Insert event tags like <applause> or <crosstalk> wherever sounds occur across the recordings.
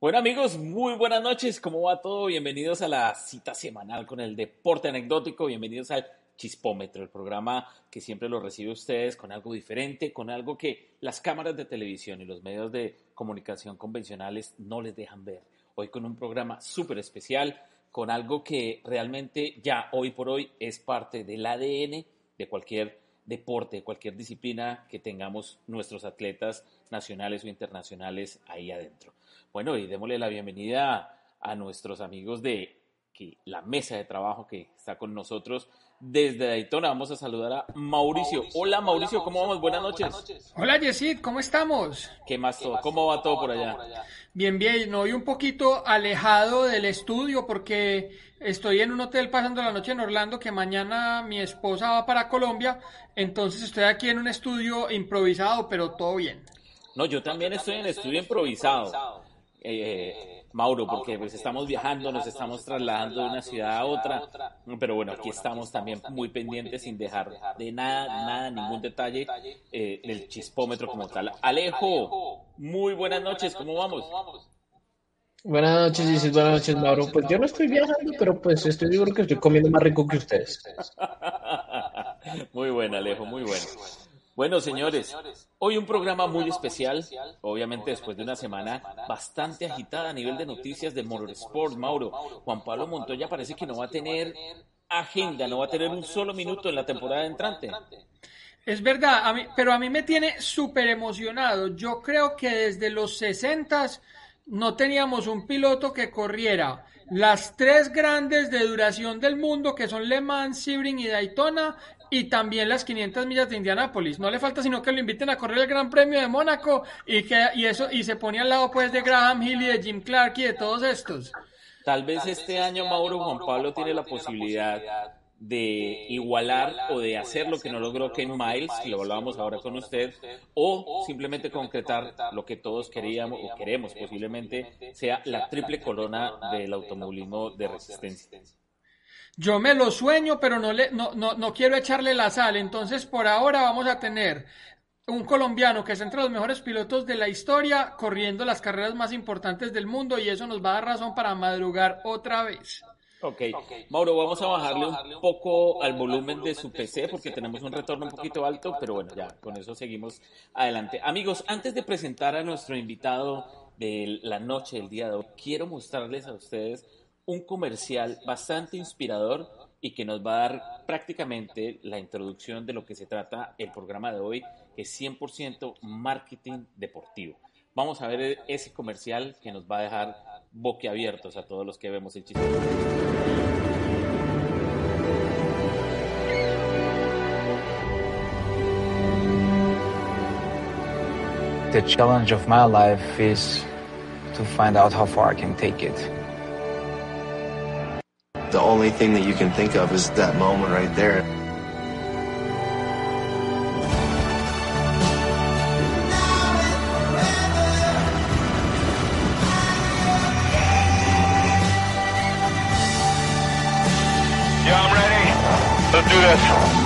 Bueno amigos, muy buenas noches, ¿cómo va todo? Bienvenidos a la cita semanal con el deporte anecdótico, bienvenidos al Chispómetro, el programa que siempre lo recibe ustedes con algo diferente, con algo que las cámaras de televisión y los medios de comunicación convencionales no les dejan ver. Hoy con un programa súper especial, con algo que realmente ya hoy por hoy es parte del ADN de cualquier deporte, cualquier disciplina que tengamos nuestros atletas nacionales o internacionales ahí adentro. Bueno, y démosle la bienvenida a nuestros amigos de que, la mesa de trabajo que está con nosotros desde Daytona. Vamos a saludar a Mauricio. Hola Mauricio, ¿cómo vamos? Buenas noches. Hola Yesid, ¿cómo estamos? ¿Qué más todo? ¿Cómo va todo por allá? Bien, bien, hoy un poquito alejado del estudio porque estoy en un hotel pasando la noche en Orlando que mañana mi esposa va para Colombia, entonces estoy aquí en un estudio improvisado, pero todo bien. No, yo también estoy en estudio improvisado. Eh, Mauro, porque pues estamos viajando, nos estamos trasladando de una ciudad a otra, pero bueno, aquí estamos también muy pendientes sin dejar de nada, nada, ningún detalle eh, del chispómetro como tal. Alejo, muy buenas noches, ¿cómo vamos? Buenas noches, dices buenas noches, Mauro. Pues yo no estoy viajando, pero pues estoy seguro que estoy comiendo más rico que ustedes. <laughs> muy bueno, Alejo, muy bueno. Bueno, señores, hoy un programa muy especial, obviamente después de una semana bastante agitada a nivel de noticias de Motorsport, Mauro. Juan Pablo Montoya parece que no va a tener agenda, no va a tener un solo minuto en la temporada entrante. Es verdad, a mí, pero a mí me tiene súper emocionado. Yo creo que desde los 60 no teníamos un piloto que corriera las tres grandes de duración del mundo, que son Le Mans, Sebring y Daytona, y también las 500 millas de Indianápolis. No le falta sino que lo inviten a correr el Gran Premio de Mónaco y que y eso y se pone al lado pues de Graham Hill y de Jim Clark y de todos estos. Tal vez este año Mauro Juan Pablo tiene la posibilidad de igualar o de hacer lo que no logró Ken Miles, que lo hablábamos ahora con usted, o simplemente concretar lo que todos queríamos o queremos posiblemente sea la triple corona del automovilismo de resistencia. Yo me lo sueño, pero no, le, no, no, no quiero echarle la sal. Entonces, por ahora vamos a tener un colombiano que es entre los mejores pilotos de la historia, corriendo las carreras más importantes del mundo y eso nos va a dar razón para madrugar otra vez. Ok, Mauro, vamos a bajarle un poco al volumen de su PC porque tenemos un retorno un poquito alto, pero bueno, ya con eso seguimos adelante. Amigos, antes de presentar a nuestro invitado de la noche del día de hoy, quiero mostrarles a ustedes un comercial bastante inspirador y que nos va a dar prácticamente la introducción de lo que se trata el programa de hoy, que es 100% marketing deportivo. Vamos a ver ese comercial que nos va a dejar boquiabiertos a todos los que vemos el chiste. The challenge of my life is to find out how far I can take it. The only thing that you can think of is that moment right there. Yeah, I'm ready. Let's do this.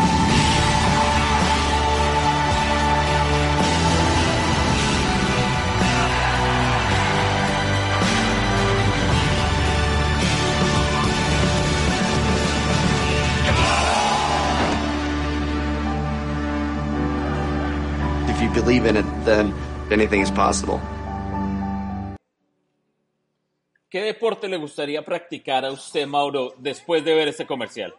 Then anything is possible. ¿Qué deporte le gustaría practicar a usted, Mauro, después de ver este comercial?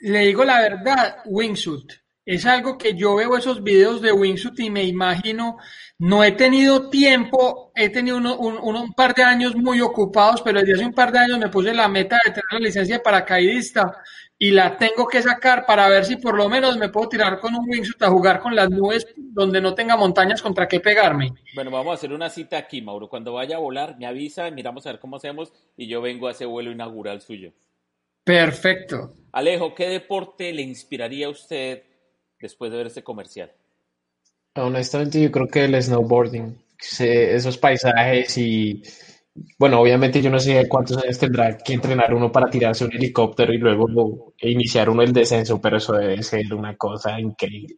Le digo la verdad, wingsuit. Es algo que yo veo esos videos de wingsuit y me imagino, no he tenido tiempo, he tenido uno- un, un- un par de años muy ocupados, pero desde hace un par de años me puse la meta de tener la licencia de paracaidista y la tengo que sacar para ver si por lo menos me puedo tirar con un wingsuit a jugar con las nubes donde no tenga montañas contra qué pegarme. Bueno, vamos a hacer una cita aquí, Mauro. Cuando vaya a volar, me avisa, miramos a ver cómo hacemos y yo vengo a ese vuelo inaugural suyo. Perfecto. Alejo, ¿qué deporte le inspiraría a usted después de ver este comercial? Honestamente, yo creo que el snowboarding, esos paisajes y, bueno, obviamente yo no sé cuántos años tendrá que entrenar uno para tirarse un helicóptero y luego iniciar uno el descenso, pero eso debe ser una cosa increíble.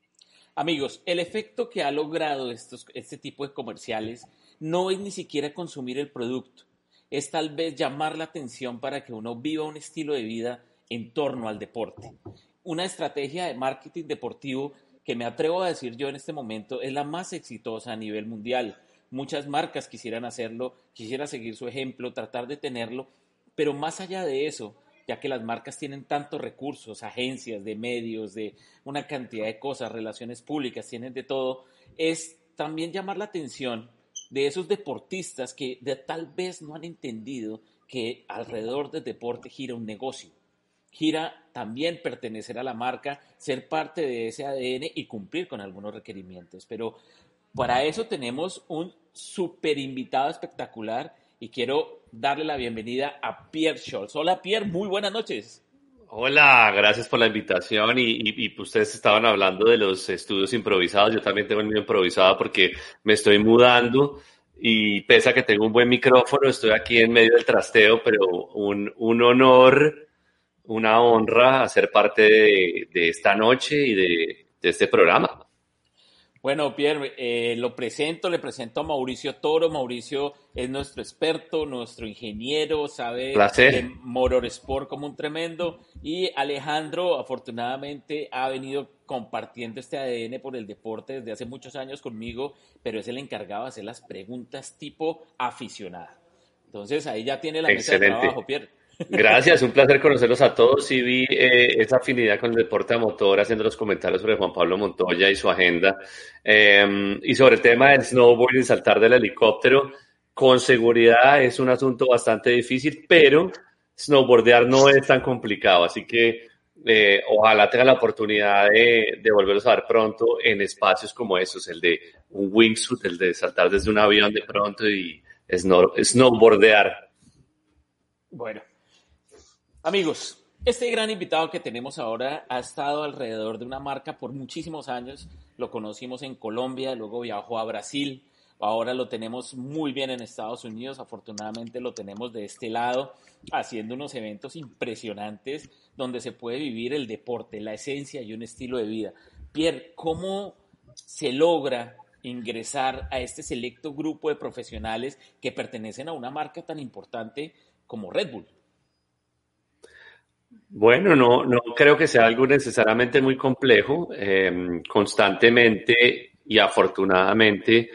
Amigos, el efecto que ha logrado estos, este tipo de comerciales no es ni siquiera consumir el producto, es tal vez llamar la atención para que uno viva un estilo de vida en torno al deporte. Una estrategia de marketing deportivo que me atrevo a decir yo en este momento es la más exitosa a nivel mundial. Muchas marcas quisieran hacerlo, quisiera seguir su ejemplo, tratar de tenerlo, pero más allá de eso, ya que las marcas tienen tantos recursos, agencias de medios, de una cantidad de cosas, relaciones públicas, tienen de todo, es también llamar la atención de esos deportistas que de, tal vez no han entendido que alrededor del deporte gira un negocio. Gira también pertenecer a la marca, ser parte de ese ADN y cumplir con algunos requerimientos. Pero para eso tenemos un super invitado espectacular y quiero darle la bienvenida a Pierre Scholz. Hola Pierre, muy buenas noches. Hola, gracias por la invitación y, ustedes estaban hablando de los estudios improvisados. Yo también tengo el mío improvisado porque me estoy mudando y pese a que tengo un buen micrófono, estoy aquí en medio del trasteo, pero un, honor, una honra hacer parte de, esta noche y de este programa. Bueno, Pierre, eh, lo presento, le presento a Mauricio Toro. Mauricio es nuestro experto, nuestro ingeniero, sabe Placer. de Motorsport como un tremendo. Y Alejandro, afortunadamente, ha venido compartiendo este ADN por el deporte desde hace muchos años conmigo, pero es el encargado de hacer las preguntas tipo aficionada. Entonces, ahí ya tiene la mesa de Excelente. trabajo, Pierre. Gracias, un placer conocerlos a todos. Sí vi eh, esa afinidad con el deporte a motor, haciendo los comentarios sobre Juan Pablo Montoya y su agenda. Eh, y sobre el tema del snowboard y saltar del helicóptero, con seguridad es un asunto bastante difícil, pero snowboardear no es tan complicado. Así que eh, ojalá tenga la oportunidad de, de volverlos a ver pronto en espacios como esos, el de un wingsuit, el de saltar desde un avión de pronto y snow- snowboardear. Bueno, amigos, este gran invitado que tenemos ahora ha estado alrededor de una marca por muchísimos años. Lo conocimos en Colombia, luego viajó a Brasil, ahora lo tenemos muy bien en Estados Unidos, afortunadamente lo tenemos de este lado, haciendo unos eventos impresionantes donde se puede vivir el deporte, la esencia y un estilo de vida. Pierre, ¿cómo se logra ingresar a este selecto grupo de profesionales que pertenecen a una marca tan importante como Red Bull? Bueno, no, no creo que sea algo necesariamente muy complejo. Eh, constantemente y afortunadamente,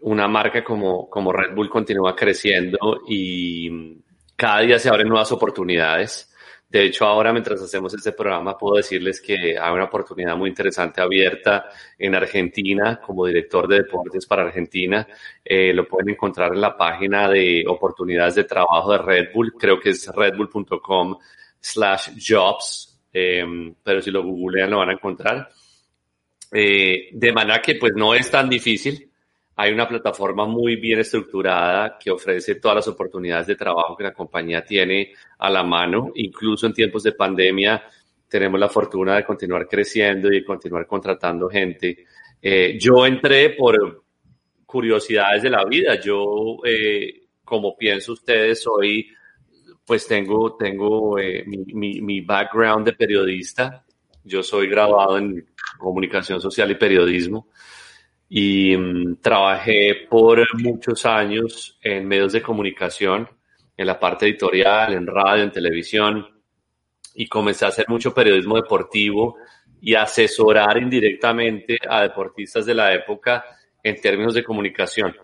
una marca como, como Red Bull continúa creciendo y cada día se abren nuevas oportunidades. De hecho, ahora mientras hacemos este programa, puedo decirles que hay una oportunidad muy interesante abierta en Argentina como director de deportes para Argentina. Eh, lo pueden encontrar en la página de oportunidades de trabajo de Red Bull. Creo que es redbull.com slash jobs, eh, pero si lo googlean lo van a encontrar. Eh, de manera que pues no es tan difícil hay una plataforma muy bien estructurada que ofrece todas las oportunidades de trabajo que la compañía tiene a la mano, incluso en tiempos de pandemia tenemos la fortuna de continuar creciendo y de continuar contratando gente. Eh, yo entré por curiosidades de la vida. Yo, eh, como pienso ustedes, hoy pues tengo, tengo eh, mi, background de periodista. Yo soy graduado en comunicación social y periodismo y mm, trabajé por muchos años en medios de comunicación, en la parte editorial, en radio, en televisión y comencé a hacer mucho periodismo deportivo y asesorar indirectamente a deportistas de la época en términos de comunicación.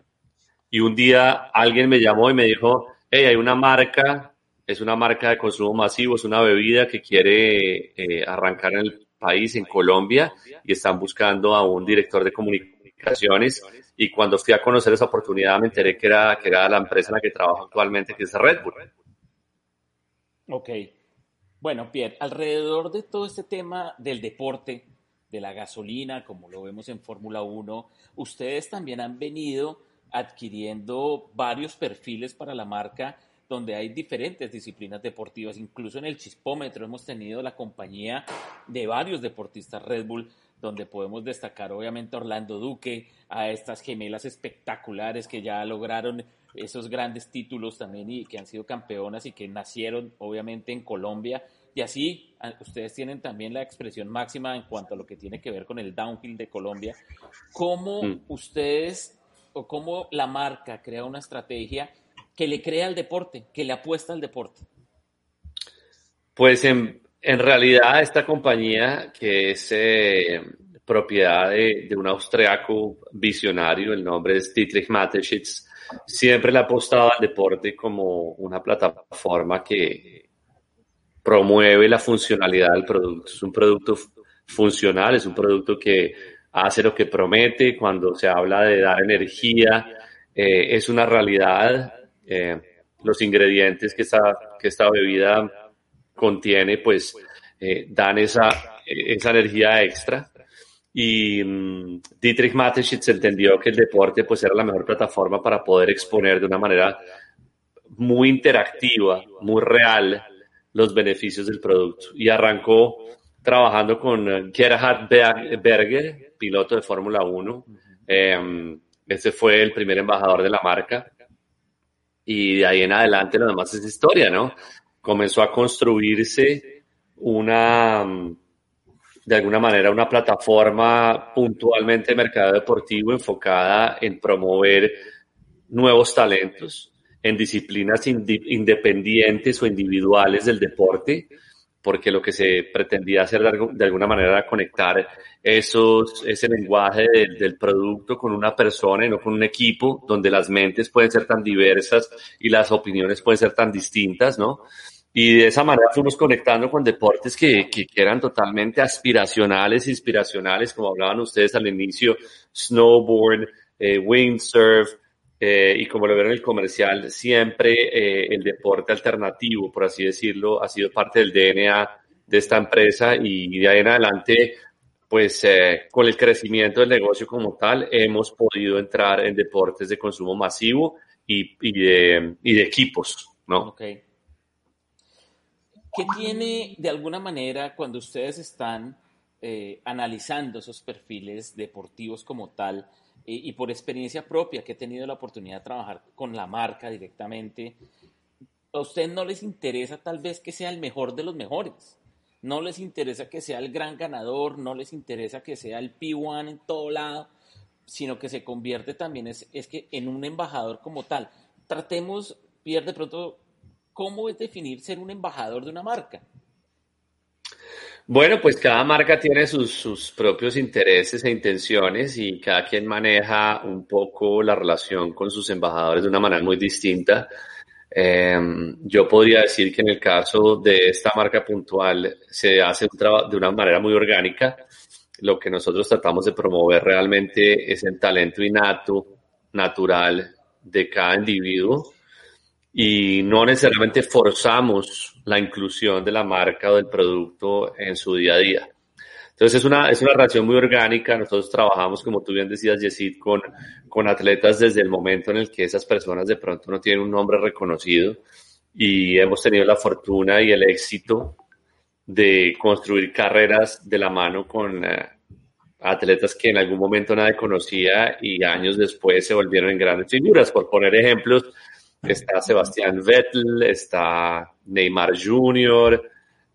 Y un día alguien me llamó y me dijo, hey, hay una marca, es una marca de consumo masivo, es una bebida que quiere eh, arrancar en el país, en Colombia, y están buscando a un director de comunicaciones. Y cuando fui a conocer esa oportunidad me enteré que era, que era la empresa en la que trabajo actualmente, que es Red Bull. Ok. Bueno, Pierre, alrededor de todo este tema del deporte, de la gasolina, como lo vemos en Fórmula 1, ustedes también han venido adquiriendo varios perfiles para la marca donde hay diferentes disciplinas deportivas. Incluso en el chispómetro hemos tenido la compañía de varios deportistas Red Bull, donde podemos destacar obviamente a Orlando Duque, a estas gemelas espectaculares que ya lograron esos grandes títulos también y que han sido campeonas y que nacieron obviamente en Colombia. Y así ustedes tienen también la expresión máxima en cuanto a lo que tiene que ver con el downhill de Colombia. ¿Cómo mm. ustedes o cómo la marca crea una estrategia que le crea al deporte, que le apuesta al deporte? Pues en, en realidad esta compañía que es eh, propiedad de, un austriaco visionario, el nombre es Dietrich Mateschitz, siempre le ha apostado al deporte como una plataforma que promueve la funcionalidad del producto. Es un producto funcional, es un producto que hace lo que promete cuando se habla de dar energía, eh, es una realidad. Eh, los ingredientes que esta, que esta bebida contiene, pues eh, dan esa, esa energía extra. Y um, Dietrich Mateschitz entendió que el deporte pues era la mejor plataforma para poder exponer de una manera muy interactiva, muy real los beneficios del producto. Y arrancó trabajando con eh, Gerhard Berger, piloto de Fórmula 1. Eh, este fue el primer embajador de la marca y de ahí en adelante lo demás es historia, ¿no? Comenzó a construirse una de alguna manera una plataforma puntualmente de mercado deportivo enfocada en promover nuevos talentos en disciplinas independientes o individuales del deporte, porque lo que se pretendía hacer de, alguna manera era conectar esos, ese lenguaje del producto con una persona y no con un equipo, donde las mentes pueden ser tan diversas y las opiniones pueden ser tan distintas, ¿no? Y de esa manera fuimos conectando con deportes que, que, eran totalmente aspiracionales, inspiracionales, como hablaban ustedes al inicio, snowboard, eh, windsurf, eh, y como lo vieron en el comercial, siempre eh, el deporte alternativo, por así decirlo, ha sido parte del DNA de esta empresa y de ahí en adelante, pues eh, con el crecimiento del negocio como tal, hemos podido entrar en deportes de consumo masivo y, y, de, equipos, ¿no? Okay. ¿Qué tiene de alguna manera cuando ustedes están analizando esos perfiles deportivos como tal y por experiencia propia que he tenido la oportunidad de trabajar con la marca directamente, a ustedes no les interesa tal vez que sea el mejor de los mejores? No les interesa que sea el gran ganador, no les interesa que sea el P1 en todo lado, sino que se convierte también es, es que en un embajador como tal. Tratemos, Pierre, de pronto ¿cómo es definir ser un embajador de una marca? Bueno, pues cada marca tiene sus, propios intereses e intenciones y cada quien maneja un poco la relación con sus embajadores de una manera muy distinta. Em, yo podría decir que en el caso de esta marca puntual se hace de una manera muy orgánica. Lo que nosotros tratamos de promover realmente es el talento innato, natural de cada individuo y no necesariamente forzamos la inclusión de la marca o del producto en su día a día. Entonces es una, es una relación muy orgánica. Nosotros trabajamos, como tú bien decías, Yesid, con, con atletas desde el momento en el que esas personas de pronto no tienen un nombre reconocido y hemos tenido la fortuna y el éxito de construir carreras de la mano con eh, atletas que en algún momento nadie conocía y años después se volvieron en grandes figuras. Por poner ejemplos, está Sebastián Vettel, está Neymar Jr.,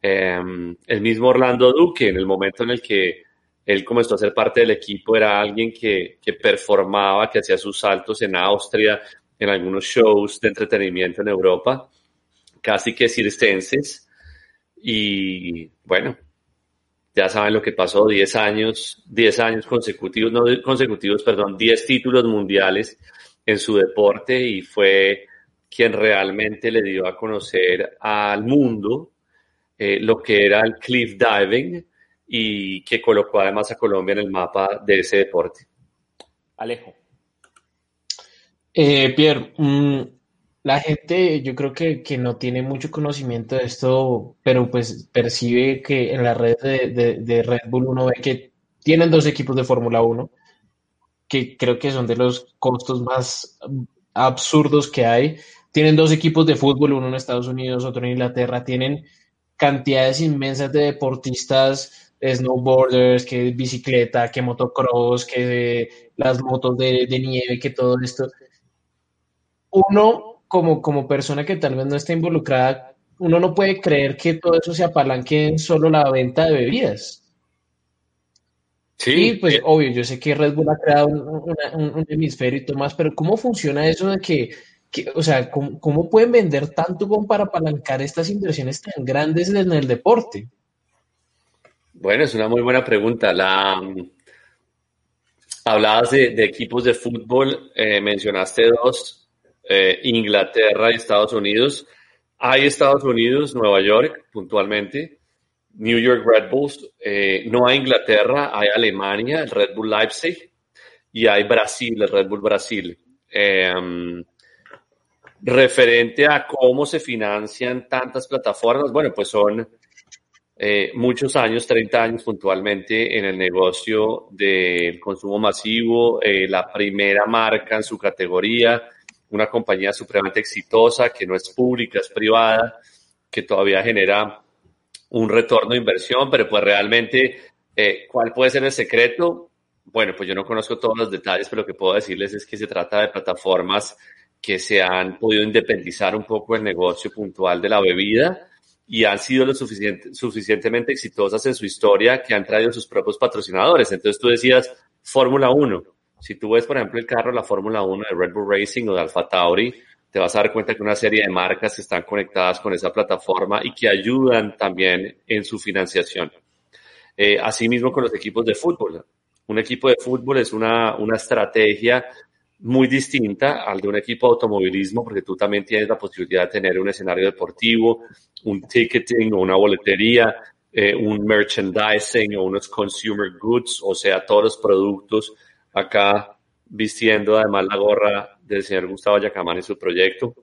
Em, el mismo Orlando Duque, en el momento en el que él comenzó a ser parte del equipo, era alguien que, que performaba, que hacía sus saltos en Austria, en algunos shows de entretenimiento en Europa, casi que circenses. Y bueno, ya saben lo que pasó, 10 años, 10 años consecutivos, no consecutivos, perdón, 10 títulos mundiales en su deporte y fue quien realmente le dio a conocer al mundo eh, lo que era el cliff diving y que colocó además a Colombia en el mapa de ese deporte. Alejo. Eh, Pierre, mm, la gente yo creo que, no tiene mucho conocimiento de esto, pero pues percibe que en la red de, Red Bull uno ve que tienen dos equipos de Fórmula 1, que creo que son de los costos más absurdos que hay. Tienen dos equipos de fútbol, uno en Estados Unidos, otro en Inglaterra. Tienen cantidades inmensas de deportistas, snowboarders, que bicicleta, que motocross, que las motos de, nieve, que todo esto. Uno, como, como persona que tal vez no está involucrada, uno no puede creer que todo eso se apalanque en solo la venta de bebidas. Sí, pues obvio, yo sé que Red Bull ha creado un, un hemisferio y todo más, pero ¿cómo funciona eso de que o sea, ¿cómo, pueden vender tanto como para apalancar estas inversiones tan grandes en el deporte? Bueno, es una muy buena pregunta. La, mm, hablabas de, equipos de fútbol, eh, mencionaste dos, eh, Inglaterra y Estados Unidos. Hay Estados Unidos, Nueva York, puntualmente, New York Red Bulls, eh, no hay Inglaterra, hay Alemania, el Red Bull Leipzig, y hay Brasil, el Red Bull Brasil. Mm, referente a cómo se financian tantas plataformas, bueno, pues son eh, muchos años, 30 años puntualmente en el negocio del consumo masivo, eh, la primera marca en su categoría, una compañía supremamente exitosa que no es pública, es privada, que todavía genera un retorno de inversión, pero pues realmente, eh, ¿cuál puede ser el secreto? Bueno, pues yo no conozco todos los detalles, pero lo que puedo decirles es que se trata de plataformas que se han podido independizar un poco el negocio puntual de la bebida y han sido lo suficiente, suficientemente exitosas en su historia que han traído sus propios patrocinadores. Entonces tú decías Fórmula 1. Si tú ves, por ejemplo, el carro, la Fórmula 1 de Red Bull Racing o de Alfa Tauri, te vas a dar cuenta que una serie de marcas están conectadas con esa plataforma y que ayudan también en su financiación. Eh, asimismo con los equipos de fútbol. Un equipo de fútbol es una, una estrategia muy distinta al de un equipo de automovilismo, porque tú también tienes la posibilidad de tener un escenario deportivo, un ticketing o una boletería, eh, un merchandising o unos consumer goods, o sea, todos los productos acá vistiendo además la gorra del señor Gustavo Yacamán en su proyecto.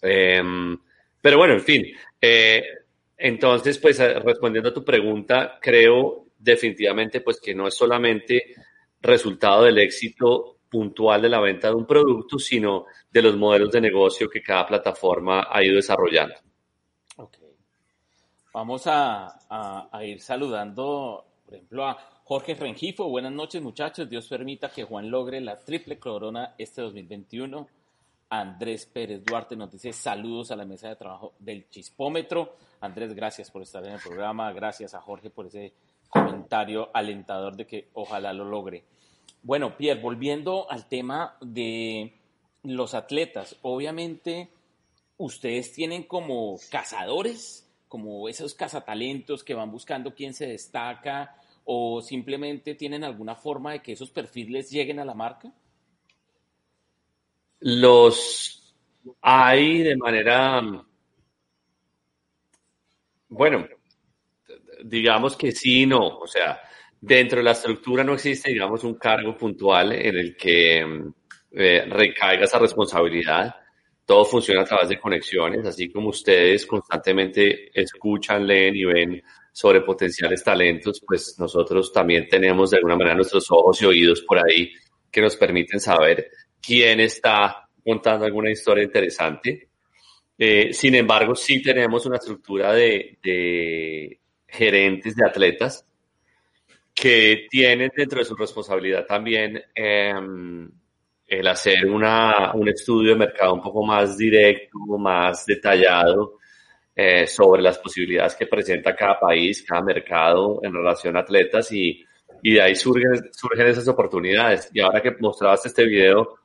Em, pero bueno, en fin. Eh, entonces, pues eh, respondiendo a tu pregunta, creo definitivamente pues que no es solamente resultado del éxito puntual de la venta de un producto, sino de los modelos de negocio que cada plataforma ha ido desarrollando. Ok. Vamos a, ir saludando, por ejemplo, a Jorge Rengifo. Buenas noches, muchachos. Dios permita que Juan logre la triple corona este 2021. Andrés Pérez Duarte nos dice saludos a la mesa de trabajo del Chispómetro. Andrés, gracias por estar en el programa. Gracias a Jorge por ese comentario alentador de que ojalá lo logre. Bueno, Pierre, volviendo al tema de los atletas, obviamente ustedes tienen como cazadores, como esos cazatalentos que van buscando quién se destaca o simplemente tienen alguna forma de que esos perfiles lleguen a la marca? Los hay de manera, bueno, digamos que sí, no, o sea, Dentro de la estructura no existe, digamos, un cargo puntual en el que eh, recaiga esa responsabilidad. Todo funciona a través de conexiones, así como ustedes constantemente escuchan, leen y ven sobre potenciales talentos, pues nosotros también tenemos de alguna manera nuestros ojos y oídos por ahí que nos permiten saber quién está contando alguna historia interesante. Eh, sin embargo, sí tenemos una estructura de, de gerentes de atletas que tienen dentro de su responsabilidad también em, el hacer una, un estudio de mercado un poco más directo, más detallado eh, sobre las posibilidades que presenta cada país, cada mercado en relación a atletas y, y de ahí surgen, surgen esas oportunidades. Y ahora que mostrabas este video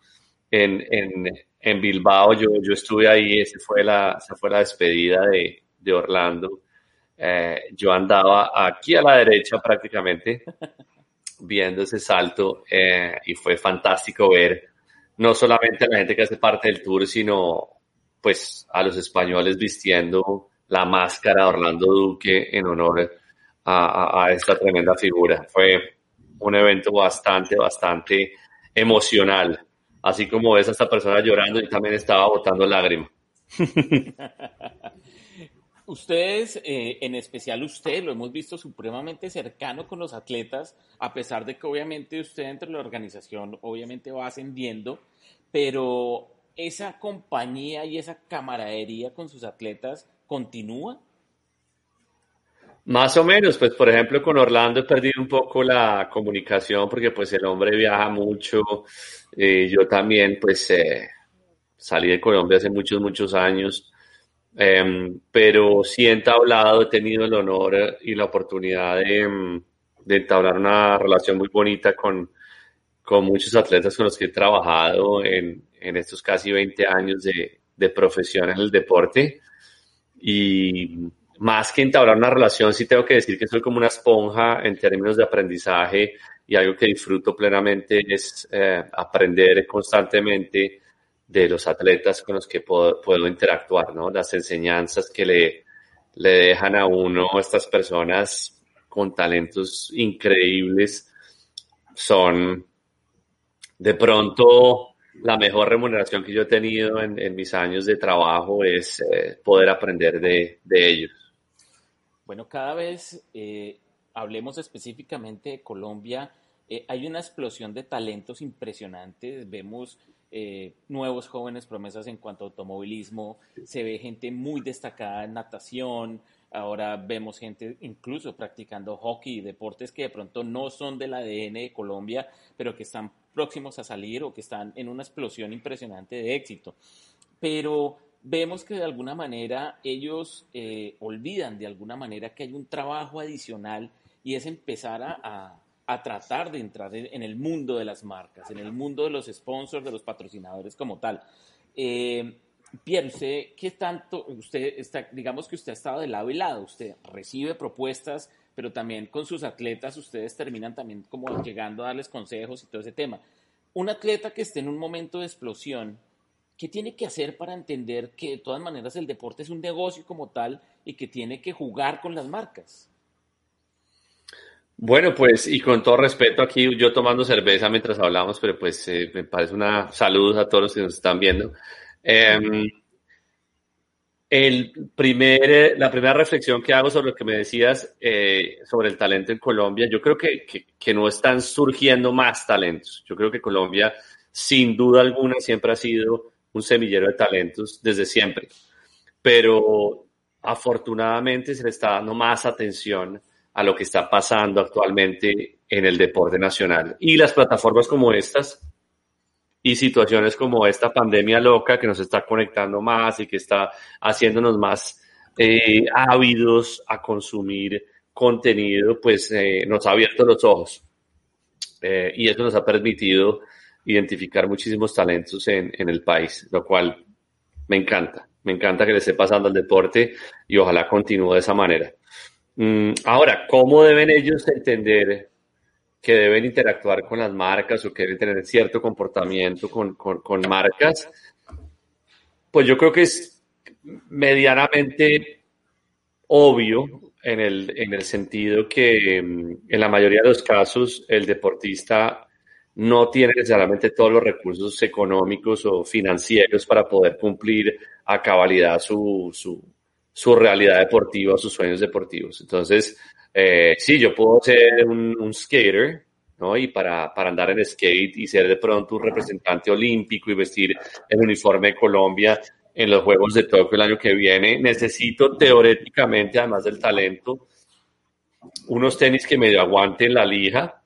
en, en, en Bilbao, yo, yo estuve ahí, esa fue la, esa fue la despedida de, de Orlando. Eh, yo andaba aquí a la derecha prácticamente viendo ese salto eh, y fue fantástico ver no solamente a la gente que hace parte del tour, sino pues a los españoles vistiendo la máscara de Orlando Duque en honor a, a, esta tremenda figura. Fue un evento bastante, bastante emocional. Así como ves a esta persona llorando, y también estaba botando lágrimas. <laughs> Ustedes, eh, en especial usted, lo hemos visto supremamente cercano con los atletas, a pesar de que obviamente usted dentro de la organización obviamente va ascendiendo, pero esa compañía y esa camaradería con sus atletas continúa. Más o menos, pues por ejemplo con Orlando he perdido un poco la comunicación porque pues el hombre viaja mucho, eh, yo también pues eh, salí de Colombia hace muchos, muchos años Em, pero sí he entablado, he tenido el honor y la oportunidad de, em, de entablar una relación muy bonita con, con, muchos atletas con los que he trabajado en, en estos casi 20 años de, de, profesión en el deporte. Y más que entablar una relación, sí tengo que decir que soy como una esponja en términos de aprendizaje y algo que disfruto plenamente es eh, aprender constantemente de los atletas con los que puedo, interactuar, ¿no? Las enseñanzas que le, le dejan a uno estas personas con talentos increíbles son de pronto la mejor remuneración que yo he tenido en, en mis años de trabajo es eh, poder aprender de, de, ellos. Bueno, cada vez eh, hablemos específicamente de Colombia, eh, hay una explosión de talentos impresionantes, vemos eh, nuevos jóvenes promesas en cuanto a automovilismo, se ve gente muy destacada en natación, ahora vemos gente incluso practicando hockey, deportes que de pronto no son del ADN de Colombia, pero que están próximos a salir o que están en una explosión impresionante de éxito. Pero vemos que de alguna manera ellos eh, olvidan de alguna manera que hay un trabajo adicional y es empezar a a tratar de entrar en el mundo de las marcas, en el mundo de los sponsors, de los patrocinadores como tal. Eh, usted, ¿qué tanto, usted está, digamos que usted ha estado de lado y lado, usted recibe propuestas, pero también con sus atletas ustedes terminan también como llegando a darles consejos y todo ese tema. Un atleta que esté en un momento de explosión, ¿qué tiene que hacer para entender que de todas maneras el deporte es un negocio como tal y que tiene que jugar con las marcas? Bueno, pues y con todo respeto aquí yo tomando cerveza mientras hablamos, pero pues eh, me parece una saludos a todos los que nos están viendo. Eh, el primer, la primera reflexión que hago sobre lo que me decías eh, sobre el talento en Colombia, yo creo que, que, que, no están surgiendo más talentos. Yo creo que Colombia, sin duda alguna, siempre ha sido un semillero de talentos desde siempre. Pero afortunadamente se le está dando más atención a lo que está pasando actualmente en el deporte nacional. Y las plataformas como estas y situaciones como esta pandemia loca que nos está conectando más y que está haciéndonos más eh, ávidos a consumir contenido, pues eh, nos ha abierto los ojos. Eh, y eso nos ha permitido identificar muchísimos talentos en, en el país, lo cual me encanta. Me encanta que le esté pasando al deporte y ojalá continúe de esa manera. Mm, ahora, ¿cómo deben ellos entender que deben interactuar con las marcas o que deben tener cierto comportamiento con, con, marcas? Pues yo creo que es medianamente obvio en el, en el sentido que mm, en la mayoría de los casos el deportista no tiene necesariamente todos los recursos económicos o financieros para poder cumplir a cabalidad su, su, su realidad deportiva, sus sueños deportivos. Entonces, eh, sí, yo puedo ser un, skater, ¿no? Y para, para, andar en skate y ser de pronto un representante olímpico y vestir el uniforme de Colombia en los Juegos de Tokio el año que viene, necesito teóricamente, además del talento, unos tenis que medio aguanten la lija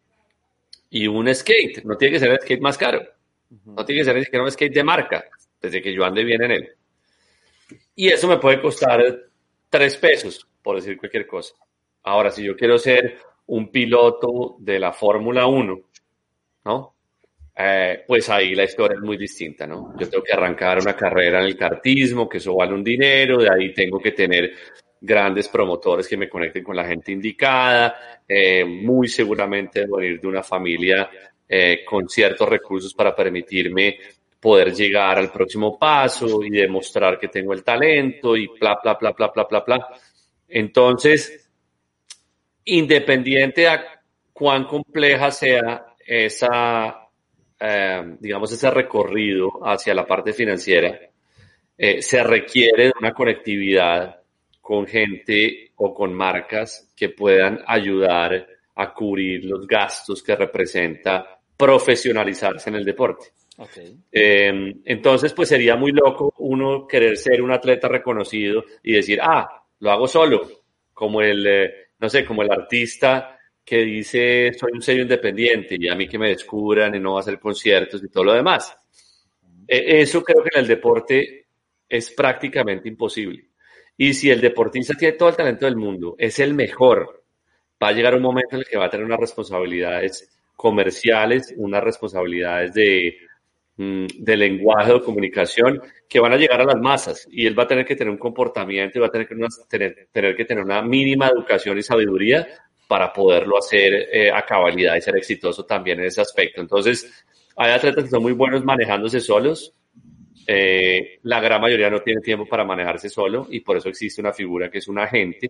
y un skate. No tiene que ser el skate más caro. No tiene que ser ni siquiera un skate de marca, desde que yo ande bien en él. Y eso me puede costar tres pesos, por decir cualquier cosa. Ahora, si yo quiero ser un piloto de la Fórmula 1, ¿no? Eh, pues ahí la historia es muy distinta, ¿no? Yo tengo que arrancar una carrera en el cartismo, que eso vale un dinero, de ahí tengo que tener grandes promotores que me conecten con la gente indicada, eh, muy seguramente venir de una familia eh, con ciertos recursos para permitirme poder llegar al próximo paso y demostrar que tengo el talento y bla, bla, bla, bla, bla, bla, bla. Entonces, independiente a cuán compleja sea esa, eh, digamos, ese recorrido hacia la parte financiera, eh, se requiere de una conectividad con gente o con marcas que puedan ayudar a cubrir los gastos que representa profesionalizarse en el deporte. Em, entonces, pues sería muy loco uno querer ser un atleta reconocido y decir, ah, lo hago solo, como el, eh, no sé, como el artista que dice, soy un sello independiente y a mí que me descubran y no va a hacer conciertos y todo lo demás. E, eso creo que en el deporte es prácticamente imposible. Y si el deportista tiene todo el talento del mundo, es el mejor, va a llegar un momento en el que va a tener unas responsabilidades comerciales, unas responsabilidades de de lenguaje o comunicación que van a llegar a las masas y él va a tener que tener un comportamiento y va a tener que tener, tener, que tener una mínima educación y sabiduría para poderlo hacer eh, a cabalidad y ser exitoso también en ese aspecto. Entonces, hay atletas que son muy buenos manejándose solos. Eh, la gran mayoría no tiene tiempo para manejarse solo y por eso existe una figura que es un agente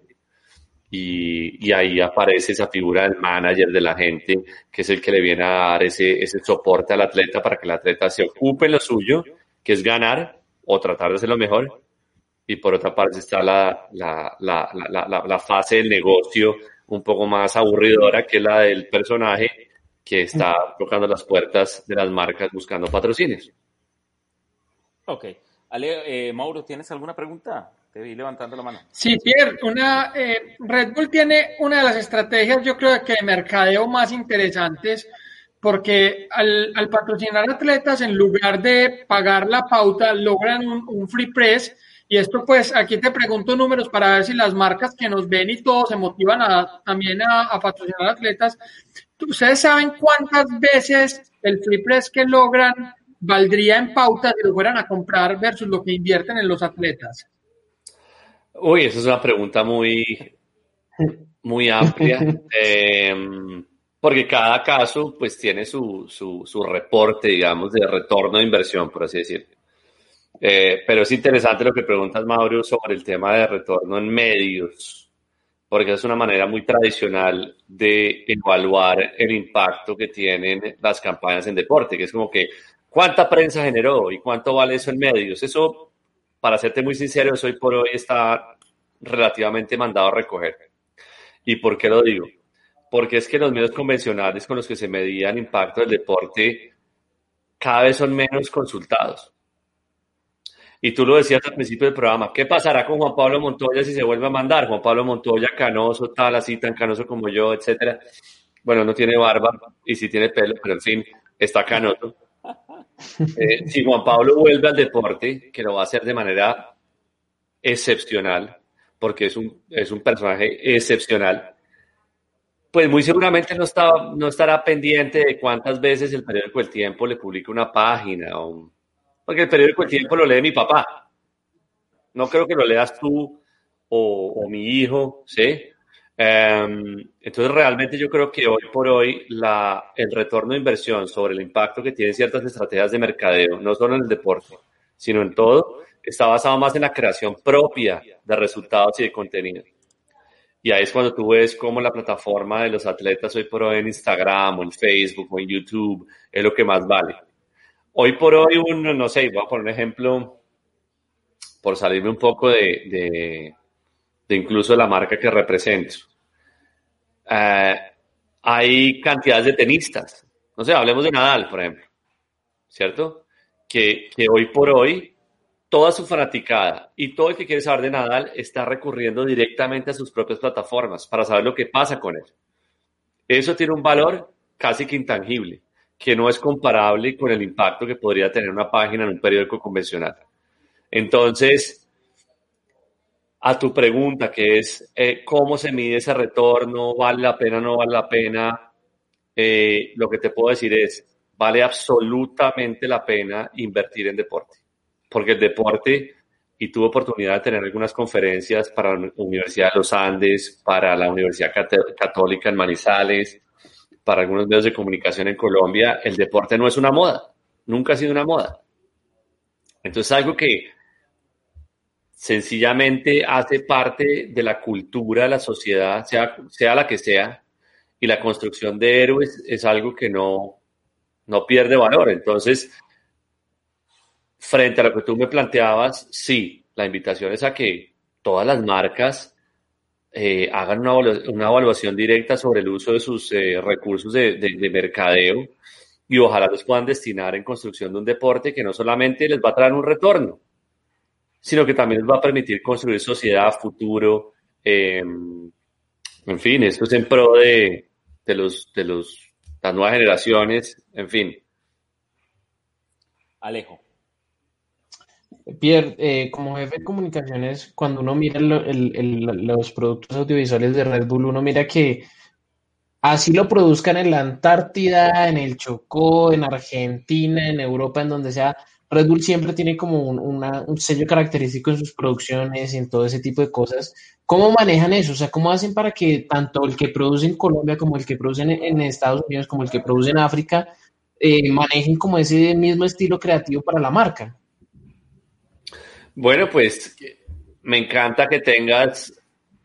y, ahí aparece esa figura del manager de la gente, que es el que le viene a dar ese, ese soporte al atleta para que el atleta se ocupe en lo suyo, que es ganar o tratar de ser lo mejor. Y por otra parte está la, la, la, la, fase del negocio un poco más aburridora, que la del personaje que está tocando las puertas de las marcas buscando patrocinios. Ok. Ale, eh, Mauro, ¿tienes alguna pregunta? Te vi levantando la mano. Sí, Pierre, una, eh, Red Bull tiene una de las estrategias, yo creo que de mercadeo más interesantes, porque al, patrocinar atletas, en lugar de pagar la pauta, logran un, free press. Y esto, pues, aquí te pregunto números para ver si las marcas que nos ven y todos se motivan también a, a patrocinar atletas. ¿Ustedes saben cuántas veces el free press que logran valdría en pauta si lo fueran a comprar versus lo que invierten en los atletas? Uy, esa es una pregunta muy, muy amplia, <laughs> em, porque cada caso pues tiene su, su, su, reporte, digamos, de retorno de inversión, por así decirlo. Eh, pero es interesante lo que preguntas, Mauro, sobre el tema de retorno en medios, porque es una manera muy tradicional de evaluar el impacto que tienen las campañas en deporte, que es como que cuánta prensa generó y cuánto vale eso en medios. Eso para serte muy sincero, hoy por hoy está relativamente mandado a recoger. ¿Y por qué lo digo? Porque es que los medios convencionales con los que se medía el impacto del deporte cada vez son menos consultados. Y tú lo decías al principio del programa, ¿qué pasará con Juan Pablo Montoya si se vuelve a mandar? Juan Pablo Montoya, canoso, tal, así, tan canoso como yo, etcétera. Bueno, no tiene barba y sí tiene pelo, pero en fin, está canoso. Eh, si Juan Pablo vuelve al deporte, que lo va a hacer de manera excepcional, porque es un, es un personaje excepcional, pues muy seguramente no, está, no estará pendiente de cuántas veces el periódico El Tiempo le publica una página, o, porque el periódico El Tiempo lo lee mi papá. No creo que lo leas tú o, o mi hijo, ¿sí? Em, entonces, realmente yo creo que hoy por hoy la, el retorno de inversión sobre el impacto que tienen ciertas estrategias de mercadeo, no solo en el deporte, sino en todo, está basado más en la creación propia de resultados y de contenido. Y ahí es cuando tú ves cómo la plataforma de los atletas hoy por hoy en Instagram o en Facebook o en YouTube es lo que más vale. Hoy por hoy, uno, no sé, voy a poner un ejemplo por salirme un poco de, de incluso la marca que represento. Eh, hay cantidades de tenistas. No sé, hablemos de Nadal, por ejemplo, ¿cierto? Que, que hoy por hoy toda su fanaticada y todo el que quiere saber de Nadal está recurriendo directamente a sus propias plataformas para saber lo que pasa con él. Eso tiene un valor casi que intangible, que no es comparable con el impacto que podría tener una página en un periódico convencional. Entonces, a tu pregunta, que es eh, cómo se mide ese retorno, vale la pena, no vale la pena, eh, lo que te puedo decir es, vale absolutamente la pena invertir en deporte, porque el deporte, y tuve oportunidad de tener algunas conferencias para la Universidad de los Andes, para la Universidad Católica en Manizales, para algunos medios de comunicación en Colombia, el deporte no es una moda, nunca ha sido una moda. Entonces, algo que sencillamente hace parte de la cultura de la sociedad, sea, sea la que sea, y la construcción de héroes es algo que no, no pierde valor. Entonces, frente a lo que tú me planteabas, sí, la invitación es a que todas las marcas eh, hagan una, evaluación directa sobre el uso de sus eh, recursos de, de, mercadeo y ojalá los puedan destinar en construcción de un deporte que no solamente les va a traer un retorno, sino que también les va a permitir construir sociedad, futuro. Em, en fin, esto es en pro de, de, los, de los, las nuevas generaciones, en fin. Alejo. Pierre, eh, como jefe de comunicaciones, cuando uno mira los productos audiovisuales de Red Bull, uno mira que así lo produzcan en la Antártida, en el Chocó, en Argentina, en Europa, en donde sea, Red Bull siempre tiene como un, sello característico en sus producciones y en todo ese tipo de cosas. ¿Cómo manejan eso? O sea, ¿cómo hacen para que tanto el que produce en Colombia como el que produce en, Estados Unidos, como el que produce en África, eh, manejen como ese mismo estilo creativo para la marca? Bueno, pues me encanta que tengas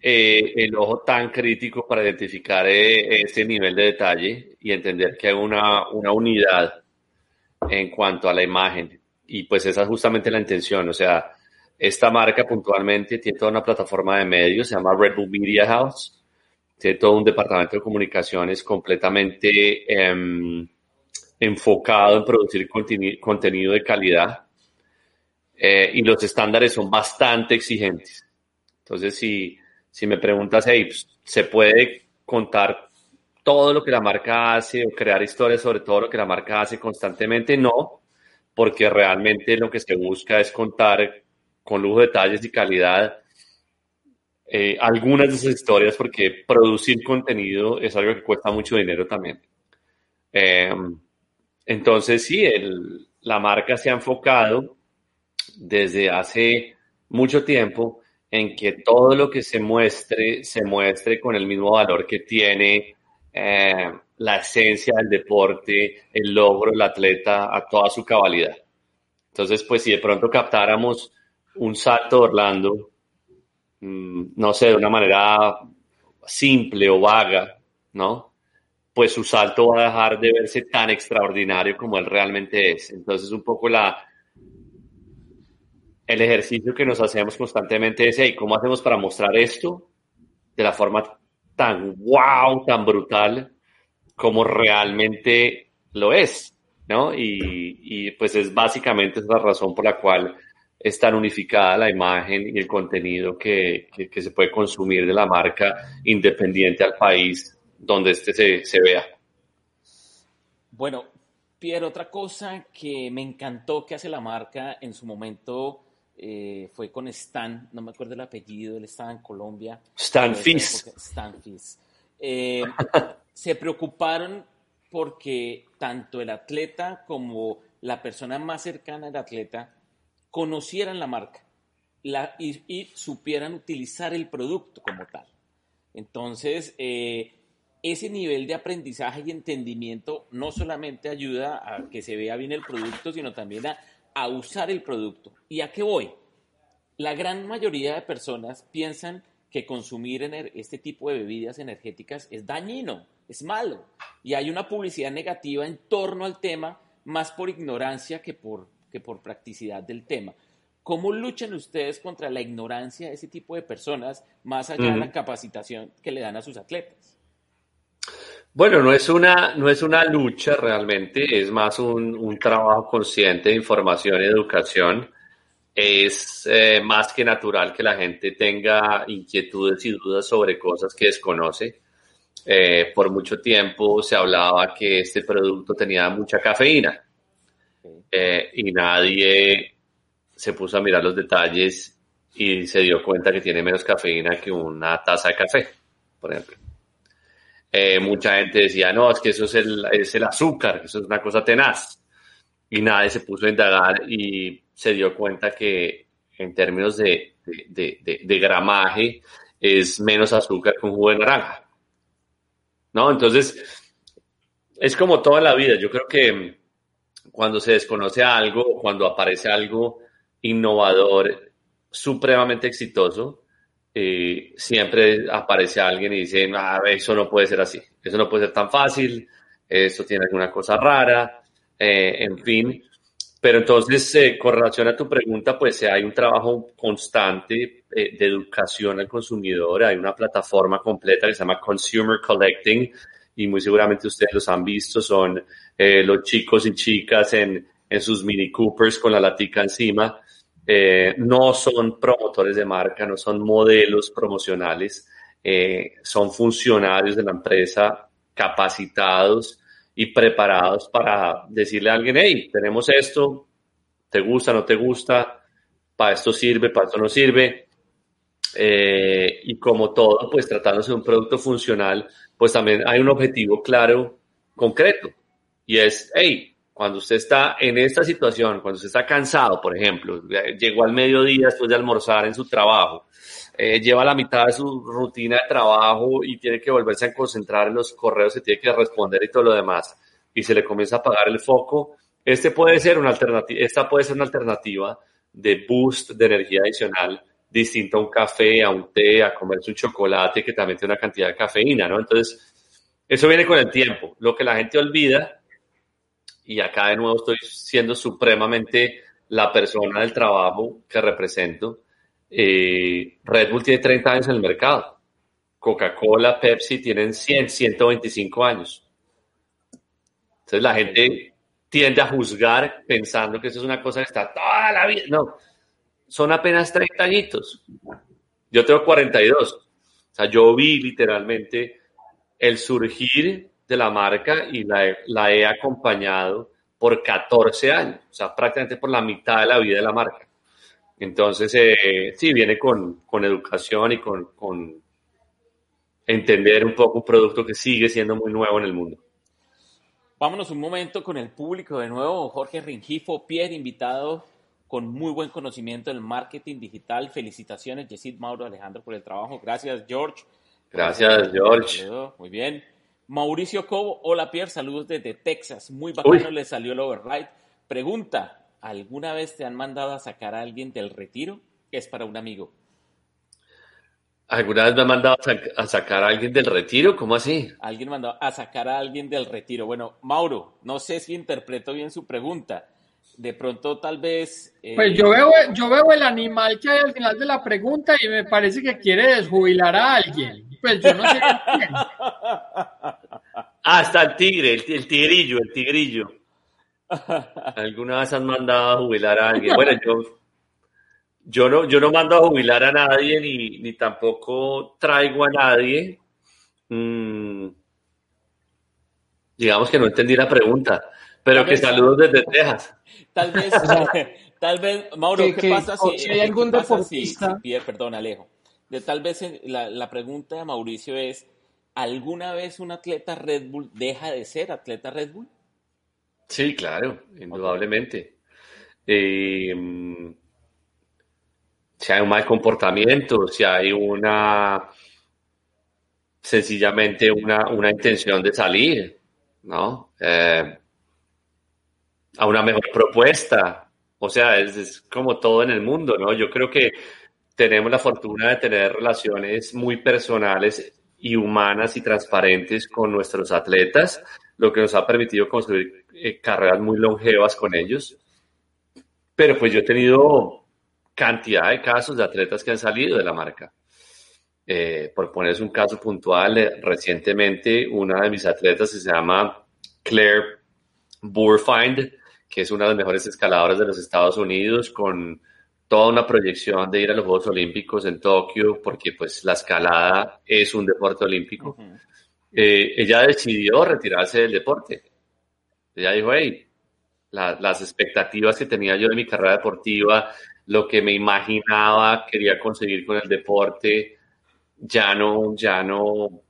eh, el ojo tan crítico para identificar eh, ese nivel de detalle y entender que hay una, una unidad en cuanto a la imagen y pues esa es justamente la intención, o sea, esta marca puntualmente tiene toda una plataforma de medios, se llama Red Bull Media House, tiene todo un departamento de comunicaciones completamente em, enfocado en producir contenido de calidad eh, y los estándares son bastante exigentes. Entonces, si, si me preguntas, hey, pues, ¿se puede contar todo lo que la marca hace o crear historias sobre todo lo que la marca hace constantemente? No, porque realmente lo que se busca es contar con lujo de detalles y calidad eh, algunas de esas historias, porque producir contenido es algo que cuesta mucho dinero también. Em, entonces, sí, la marca se ha enfocado desde hace mucho tiempo en que todo lo que se muestre, se muestre con el mismo valor que tiene eh, la esencia del deporte, el logro del atleta a toda su cabalidad. Entonces, pues si de pronto captáramos un salto de Orlando, mm, no sé, de una manera simple o vaga, ¿no? Pues su salto va a dejar de verse tan extraordinario como él realmente es. Entonces, un poco la, el ejercicio que nos hacemos constantemente es, ¿cómo hacemos para mostrar esto de la forma tan wow, tan brutal como realmente lo es, ¿no? Y, pues es básicamente la razón por la cual es tan unificada la imagen y el contenido que, se puede consumir de la marca independiente al país donde este se, se vea. Bueno, Pierre, otra cosa que me encantó que hace la marca en su momento eh, fue con Stan, no me acuerdo el apellido, él estaba en Colombia. Stan Fis. Stan eh, <laughs> se preocuparon porque tanto el atleta como la persona más cercana al atleta conocieran la marca la, y, supieran utilizar el producto como tal. Entonces, eh, ese nivel de aprendizaje y entendimiento no solamente ayuda a que se vea bien el producto, sino también a a usar el producto. ¿Y a qué voy? La gran mayoría de personas piensan que consumir este tipo de bebidas energéticas es dañino, es malo. Y hay una publicidad negativa en torno al tema, más por ignorancia que por, que por practicidad del tema. ¿Cómo luchan ustedes contra la ignorancia de ese tipo de personas, más allá de la capacitación que le dan a sus atletas? Bueno, no es una, no es una lucha realmente, es más un, un trabajo consciente de información y educación. Es eh, más que natural que la gente tenga inquietudes y dudas sobre cosas que desconoce. Eh, por mucho tiempo se hablaba que este producto tenía mucha cafeína eh, y nadie se puso a mirar los detalles y se dio cuenta que tiene menos cafeína que una taza de café, por ejemplo. Eh, mucha gente decía, no, es que eso es el, es el azúcar, eso es una cosa tenaz. Y nadie se puso a indagar y se dio cuenta que en términos de, de, de, de gramaje es menos azúcar que un jugo de naranja. ¿No? Entonces, es como toda la vida. Yo creo que cuando se desconoce algo, cuando aparece algo innovador, supremamente exitoso, eh, siempre aparece alguien y dice, ah, eso no puede ser así, eso no puede ser tan fácil, eso tiene alguna cosa rara, eh, en fin. Pero entonces, eh, con relación a tu pregunta, pues hay un trabajo constante de educación al consumidor, hay una plataforma completa que se llama Consumer Collecting y muy seguramente ustedes los han visto, son los chicos y chicas en, en sus Mini Coopers con la latica encima. Eh, no son promotores de marca, no son modelos promocionales, eh, son funcionarios de la empresa capacitados y preparados para decirle a alguien, hey, tenemos esto, te gusta, no te gusta, para esto sirve, para esto no sirve. Eh, y como todo, pues tratándose de un producto funcional, pues también hay un objetivo claro, concreto, y es, hey, cuando usted está en esta situación, cuando usted está cansado, por ejemplo, llegó al mediodía después de almorzar en su trabajo, eh, lleva la mitad de su rutina de trabajo y tiene que volverse a concentrar en los correos que tiene que responder y todo lo demás, y se le comienza a apagar el foco, este puede ser una alternativa, esta puede ser una alternativa de boost de energía adicional distinta a un café, a un té, a comerse un chocolate que también tiene una cantidad de cafeína, ¿no? Entonces, eso viene con el tiempo. Lo que la gente olvida y acá de nuevo estoy siendo supremamente la persona del trabajo que represento. Eh, Red Bull tiene 30 años en el mercado. Coca-Cola, Pepsi tienen 100, 125 años. Entonces la gente tiende a juzgar pensando que eso es una cosa que está toda la vida. No, son apenas 30 añitos. Yo tengo 42. O sea, yo vi literalmente el surgir de la marca y la, la he acompañado por 14 años, o sea, prácticamente por la mitad de la vida de la marca. Entonces, eh, sí, viene con, con educación y con, con, entender un poco un producto que sigue siendo muy nuevo en el mundo. Vámonos un momento con el público de nuevo. Jorge Ringifo, Pierre, invitado con muy buen conocimiento del marketing digital. Felicitaciones, Yesid Mauro Alejandro, por el trabajo. Gracias, George. Gracias, George. Muy bien. Mauricio Cobo, hola Pierre, saludos desde Texas. Muy bacano le salió el override. Pregunta, ¿alguna vez te han mandado a sacar a alguien del retiro? Es para un amigo. ¿Alguna vez me han mandado a, sacar a alguien del retiro? ¿Cómo así? Alguien mandó a sacar a alguien del retiro. Bueno, Mauro, no sé si interpreto bien su pregunta. De pronto, tal vez. Eh, pues yo veo, yo veo el animal que hay al final de la pregunta y me parece que quiere desjubilar a alguien. Pues yo no sé <laughs> Ah, está el tigre, el, tigrillo, el tigrillo. ¿Alguna vez han mandado a jubilar a alguien? Bueno, yo, yo, no, yo no mando a jubilar a nadie ni, ni tampoco traigo a nadie. Mm, digamos que no entendí la pregunta, pero que saludos desde Texas. Tal vez, <laughs> tal vez, Mauro, ¿qué, pasa si, hay algún deportista? perdón, Alejo de tal vez la, la, pregunta de Mauricio es, ¿alguna vez un atleta Red Bull deja de ser atleta Red Bull? Sí, claro, indudablemente. Eh, si hay un mal comportamiento, si hay una sencillamente una, una intención de salir, ¿no? Eh, a una mejor propuesta. O sea, es, como todo en el mundo, ¿no? Yo creo que tenemos la fortuna de tener relaciones muy personales y humanas y transparentes con nuestros atletas, lo que nos ha permitido construir eh, carreras muy longevas con ellos. Pero pues yo he tenido cantidad de casos de atletas que han salido de la marca. Eh, por ponerles un caso puntual, eh, recientemente una de mis atletas se llama Claire Burfind, que es una de las mejores escaladoras de los Estados Unidos, con toda una proyección de ir a los Juegos Olímpicos en Tokio, porque pues la escalada es un deporte olímpico. Eh, ella decidió retirarse del deporte. Ella dijo, hey, las expectativas que tenía yo de mi carrera deportiva, lo que me imaginaba quería conseguir con el deporte, ya no, ya no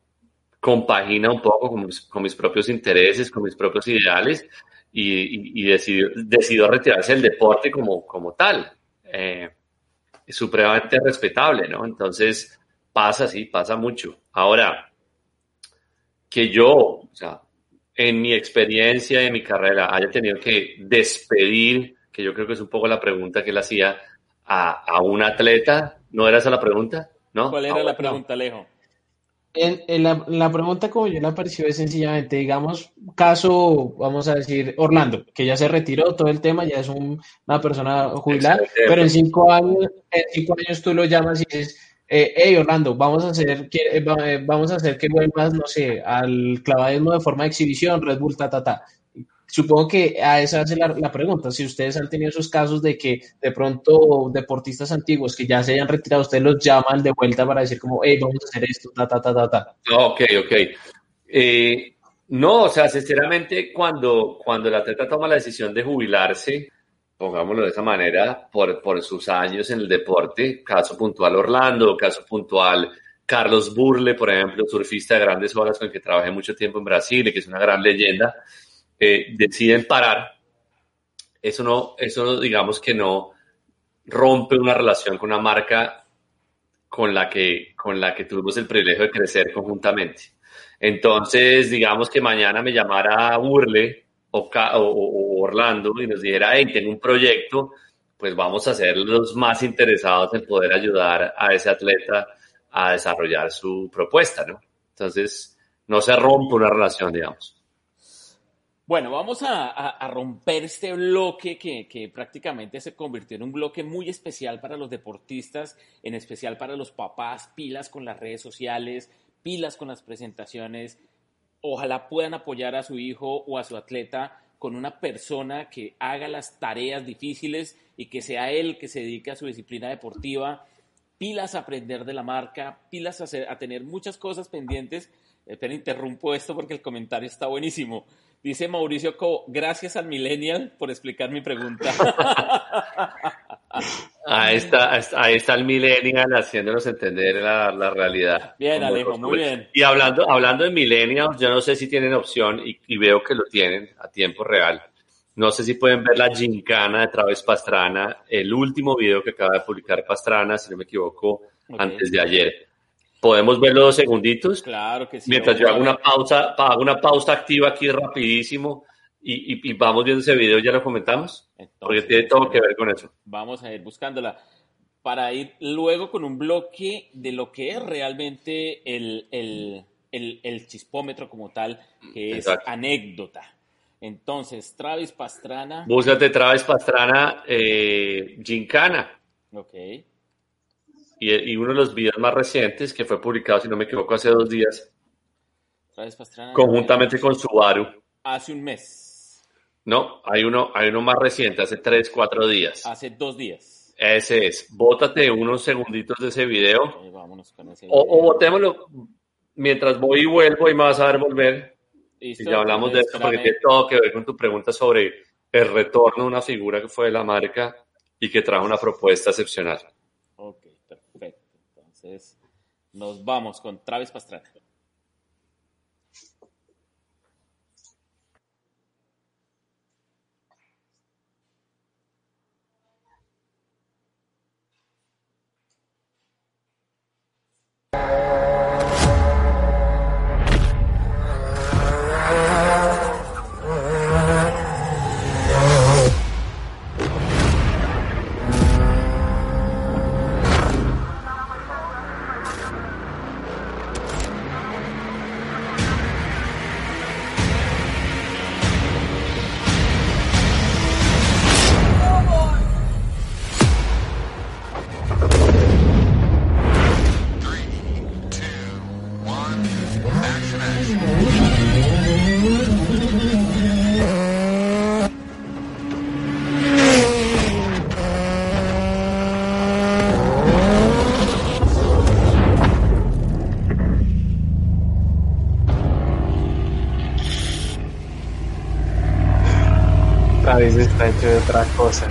compagina un poco con mis, propios intereses, con mis propios ideales y, decidió, decidió, retirarse del deporte como, como tal. Eh, es supremamente respetable, ¿no? Entonces, pasa, sí, pasa mucho. Ahora, que yo, o sea, en mi experiencia, en mi carrera, haya tenido que despedir, que yo creo que es un poco la pregunta que él hacía, a, a un atleta, ¿no era esa la pregunta? ¿No? ¿Cuál era la pregunta, Alejo? En, la, la, pregunta como yo la percibo es sencillamente, digamos, caso, vamos a decir, Orlando, que ya se retiró todo el tema, ya es una persona jubilada, pero en cinco años, en cinco años tú lo llamas y dices, eh, hey Orlando, vamos a hacer que eh, eh, vamos a hacer que vuelvas, no sé, al clavadismo de forma de exhibición, Red Bull, ta, ta, ta. Supongo que a esa hace la, pregunta. Si ustedes han tenido esos casos de que de pronto deportistas antiguos que ya se hayan retirado, ustedes los llaman de vuelta para decir como, hey, vamos a hacer esto, ta, ta, ta, ta, ta. Ok, ok. Eh, no, o sea, sinceramente, cuando, cuando el atleta toma la decisión de jubilarse, pongámoslo de esa manera, por, por sus años en el deporte, caso puntual Orlando, caso puntual Carlos Burle, por ejemplo, surfista de grandes olas con el que trabajé mucho tiempo en Brasil y que es una gran leyenda, deciden parar, eso no, eso digamos que no rompe una relación con una marca con la que, con la que tuvimos el privilegio de crecer conjuntamente. Entonces, digamos que mañana me llamara Burle o, Orlando y nos dijera, hey, tengo un proyecto, pues vamos a ser los más interesados en poder ayudar a ese atleta a desarrollar su propuesta, ¿no? Entonces, no se rompe una relación, digamos. Bueno, vamos a, romper este bloque que, prácticamente se convirtió en un bloque muy especial para los deportistas, en especial para los papás, pilas con las redes sociales, pilas con las presentaciones. Ojalá puedan apoyar a su hijo o a su atleta con una persona que haga las tareas difíciles y que sea él que se dedique a su disciplina deportiva. Pilas a aprender de la marca, pilas a, a tener muchas cosas pendientes. Espera, interrumpo esto porque el comentario está buenísimo. Dice Mauricio Co, gracias al Millennial por explicar mi pregunta. <laughs> ahí, está, ahí está el Millennial haciéndonos entender la, la realidad. Bien, Alejo, muy bien. Y hablando, hablando de Millennials, yo no sé si tienen opción, y, veo que lo tienen a tiempo real. No sé si pueden ver la gincana de Travis Pastrana, el último video que acaba de publicar Pastrana, si no me equivoco, antes de ayer. ¿Podemos verlo dos segunditos? Claro que sí. Mientras yo hago una pausa, hago una pausa activa aquí rapidísimo y, vamos viendo ese video, ya lo comentamos. porque tiene todo que ver con eso. Vamos a ir buscándola para ir luego con un bloque de lo que es realmente el, el, chispómetro como tal, que es anécdota. Entonces, Travis Pastrana. Búscate Travis Pastrana, eh, Gincana. Ok y, uno de los videos más recientes que fue publicado, si no me equivoco, hace dos días, conjuntamente con Subaru. Hace un mes. No, hay uno, hay uno más reciente, hace tres, cuatro días. Hace dos días. Ese es. Bótate unos segunditos de ese video. O, botémoslo mientras voy y vuelvo y me vas a ver volver. Y ya hablamos de esto porque tiene todo que ver con tu pregunta sobre el retorno de una figura que fue de la marca y que trajo una propuesta excepcional. Nos vamos con Travis Pastrana. Travis está hecho de otra cosa.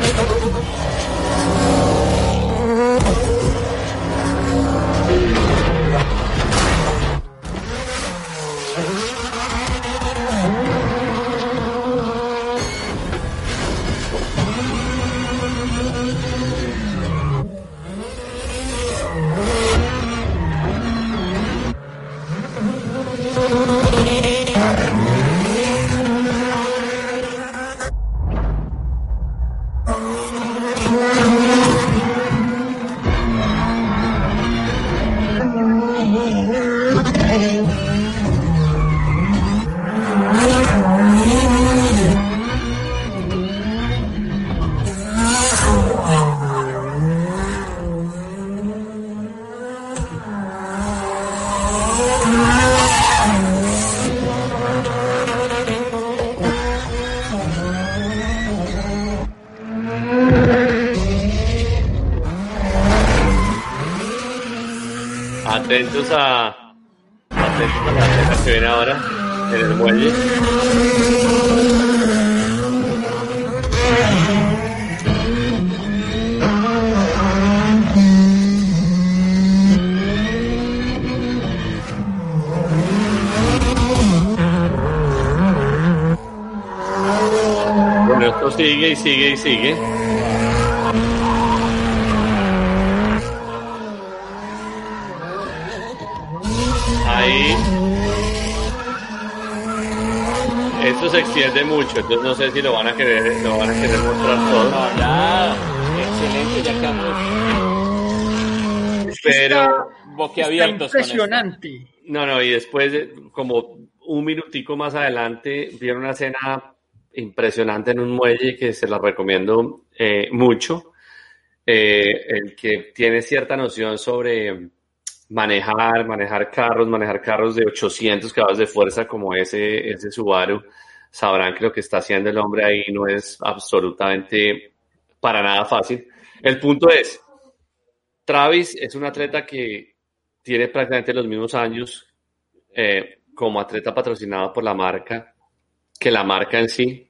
Con esto. impresionante. no, no, y después, de- como un minutico más adelante, vieron una escena impresionante en un muelle que se la recomiendo eh, mucho. Eh, el que tiene cierta noción sobre manejar, manejar carros, manejar carros de 800 caballos de fuerza como ese, ese Subaru, sabrán que lo que está haciendo el hombre ahí no es absolutamente para nada fácil. El punto es, Travis es un atleta que tiene prácticamente los mismos años eh, como atleta patrocinado por la marca que la marca en sí.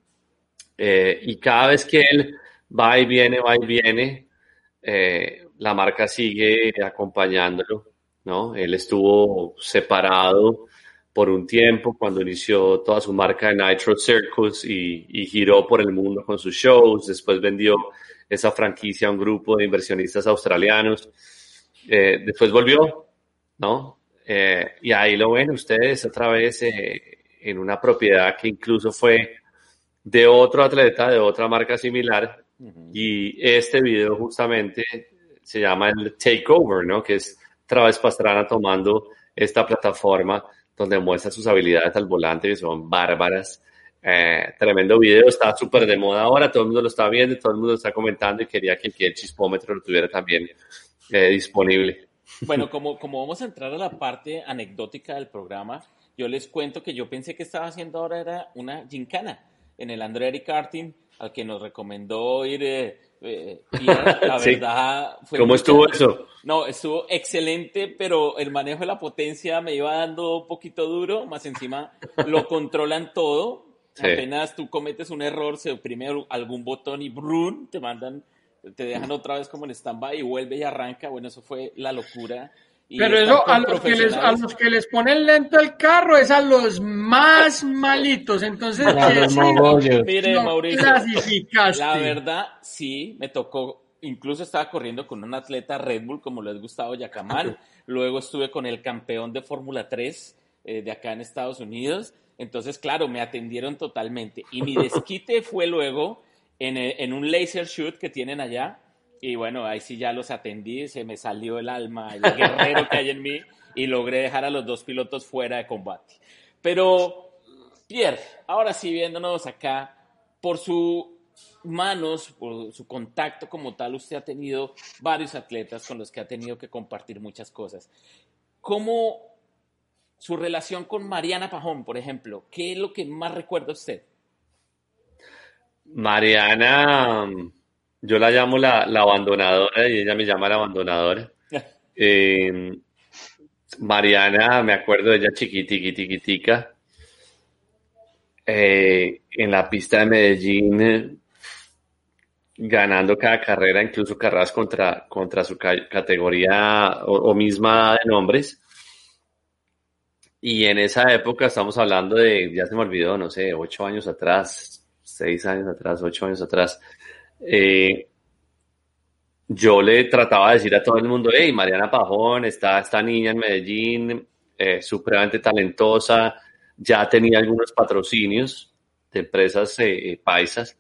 Eh, y cada vez que él va y viene, va y viene, eh, la marca sigue acompañándolo, ¿no? Él estuvo separado por un tiempo cuando inició toda su marca de Nitro Circus y, y giró por el mundo con sus shows. Después vendió esa franquicia a un grupo de inversionistas australianos. Eh, después volvió, ¿no? Eh, y ahí lo ven ustedes otra vez eh, en una propiedad que incluso fue de otro atleta, de otra marca similar. Y este video justamente se llama el Takeover, ¿no? Que es Travis Pastrana tomando esta plataforma donde muestra sus habilidades al volante, que son bárbaras. Eh, tremendo video, está súper de moda ahora, todo el mundo lo está viendo, todo el mundo lo está comentando y quería que, el chispómetro lo tuviera también eh, disponible. Bueno, <laughs> como, como vamos a entrar a la parte anecdótica del programa, yo les cuento que yo pensé que estaba haciendo ahora era una gincana en el Andretti Karting, al que nos recomendó ir. eh, eh, Pierre. la <laughs> Sí. verdad fue ¿Cómo estuvo eso? No, estuvo excelente, pero el manejo de la potencia me iba dando un poquito duro, más encima lo <laughs> controlan todo. Sí. Apenas tú cometes un error, se oprime algún botón y ¡brum! te mandan, te dejan otra vez como en stand-by y vuelve y arranca. Bueno, eso fue la locura. Y Pero eso a los, que les, a profesionales- los que les ponen lento el carro es a los más malitos. Entonces. Mire, no Mauricio, la verdad, sí, me tocó. Incluso estaba corriendo con un atleta Red Bull, como lo es Gustavo Yacamán. Luego estuve con el campeón de Fórmula 3 eh, de acá en Estados Unidos. Entonces, claro, me atendieron totalmente. Y mi desquite fue luego en, en un laser shoot que tienen allá. Y bueno, ahí sí ya los atendí, se me salió el alma, el <laughs> guerrero que hay en mí, y logré dejar a los dos pilotos fuera de combate. Pero, Pierre, ahora sí viéndonos acá, por sus manos, por su contacto como tal, usted ha tenido varios atletas con los que ha tenido que compartir muchas cosas. ¿Cómo su relación con Mariana Pajón, por ejemplo? ¿Qué es lo que más recuerda usted? Mariana, yo la llamo la, la abandonadora y ella me llama la abandonadora. <laughs> Eh, Mariana, me acuerdo de ella chiquitiquitica. eh, en la pista de Medellín, ganando cada carrera, incluso carreras contra, contra su categoría o, misma de nombres. Y en esa época estamos hablando de, ya se me olvidó, no sé, ocho años atrás, seis años atrás, ocho años atrás. Eh, yo le trataba de decir a todo el mundo, hey, Mariana Pajón, está esta niña en Medellín, eh, supremamente talentosa, ya tenía algunos patrocinios de empresas eh, eh, paisas,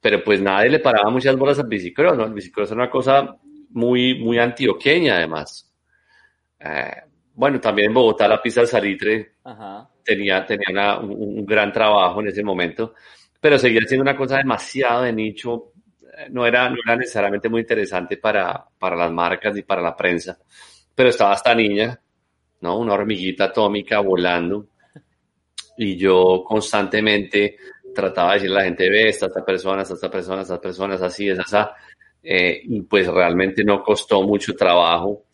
pero pues nadie le paraba muchas bolas al bicicross, ¿no? El bicicross es una cosa muy, muy antioqueña además. bueno, también en Bogotá la pista del salitre tenía, tenía un, gran trabajo en ese momento, pero seguía siendo una cosa demasiado de nicho, no era, no era necesariamente muy interesante para, para las marcas ni para la prensa, pero estaba esta niña, ¿no? Una hormiguita atómica volando. Y yo constantemente trataba de decirle a la gente, ve, esta, esta persona, esta, esta persona, estas personas, así, es esa, eh, y pues realmente no costó mucho trabajo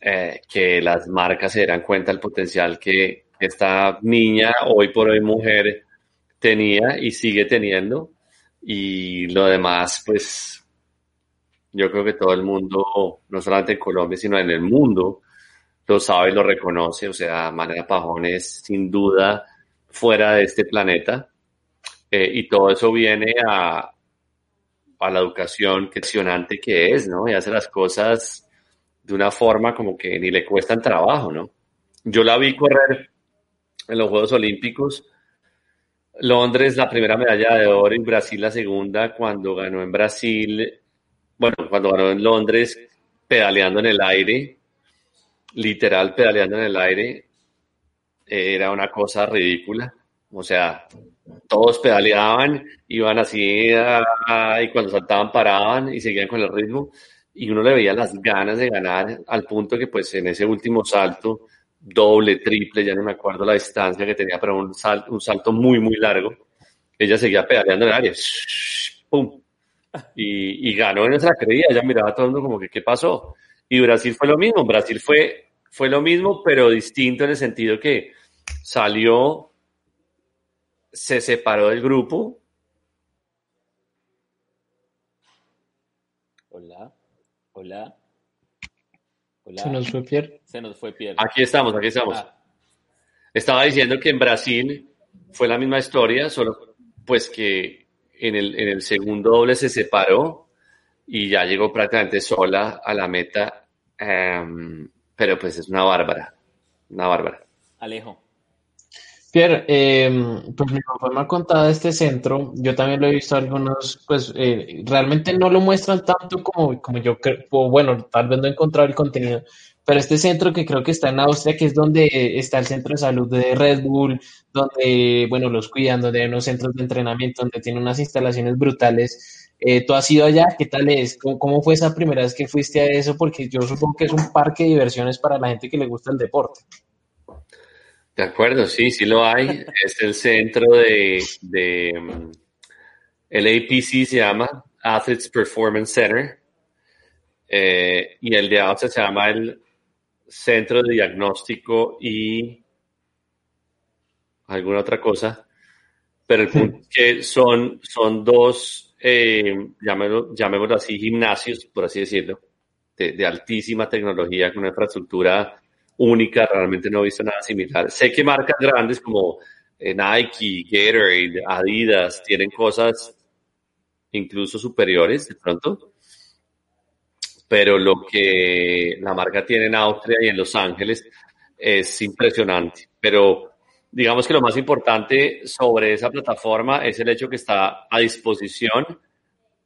eh, que las marcas se dieran cuenta del potencial que esta niña, hoy por hoy mujer, tenía y sigue teniendo, y lo demás, pues yo creo que todo el mundo, no solamente en Colombia, sino en el mundo, lo sabe y lo reconoce, o sea, Manera Pajón es sin duda fuera de este planeta eh, y todo eso viene a, a la educación que que es, ¿no? Y hace las cosas de una forma como que ni le cuestan trabajo, ¿no? Yo la vi correr en los Juegos Olímpicos, Londres la primera medalla de oro y Brasil la segunda cuando ganó en Brasil, bueno, cuando ganó en Londres pedaleando en el aire, literal pedaleando en el aire, era una cosa ridícula. O sea, todos pedaleaban, iban así y cuando saltaban paraban y seguían con el ritmo y uno le veía las ganas de ganar al punto que pues en ese último salto, doble, triple, ya no me acuerdo la distancia que tenía, pero un salto, un salto muy, muy largo, ella seguía pedaleando en el aire, ¡pum! Y, y ganó, se la creía, ella miraba todo el mundo como que, ¿qué pasó? Y Brasil fue lo mismo, Brasil fue fue lo mismo, pero distinto en el sentido que salió, se separó del grupo. Hola, hola. Hola. Se nos fue Pierre. Se nos fue Pierre. Aquí estamos, aquí estamos. Ah. Estaba diciendo que en Brasil fue la misma historia, solo pues que en el, en el segundo doble se separó y ya llegó prácticamente sola a la meta. Em, pero pues es una bárbara, una bárbara. Alejo. Pierre, eh, pues mi papá me ha contado este centro, yo también lo he visto algunos, pues eh, realmente no lo muestran tanto como, como yo creo, bueno, tal vez no he encontrado el contenido, pero este centro que creo que está en Austria, que es donde está el centro de salud de Red Bull, donde, bueno, los cuidan, donde hay unos centros de entrenamiento, donde tiene unas instalaciones brutales, eh, ¿Tú has ido allá? ¿Qué tal es? ¿Cómo, fue esa primera vez que fuiste a eso? Porque yo supongo que es un parque de diversiones para la gente que le gusta el deporte. De acuerdo, sí, sí lo hay. es el centro de, mm, el APC se llama Athletes Performance Center eh, y el de Austria se llama el Centro de Diagnóstico y alguna otra cosa. Pero el punto es que son, son dos eh, llamémoslo, así, gimnasios, por así decirlo, de, altísima tecnología, con una infraestructura única, realmente no he visto nada similar. Sé que marcas grandes como eh, Nike, Gatorade, Adidas, tienen cosas incluso superiores de pronto, pero lo que la marca tiene en Austria y en Los Ángeles es impresionante. Pero digamos que lo más importante sobre esa plataforma es el hecho que está a disposición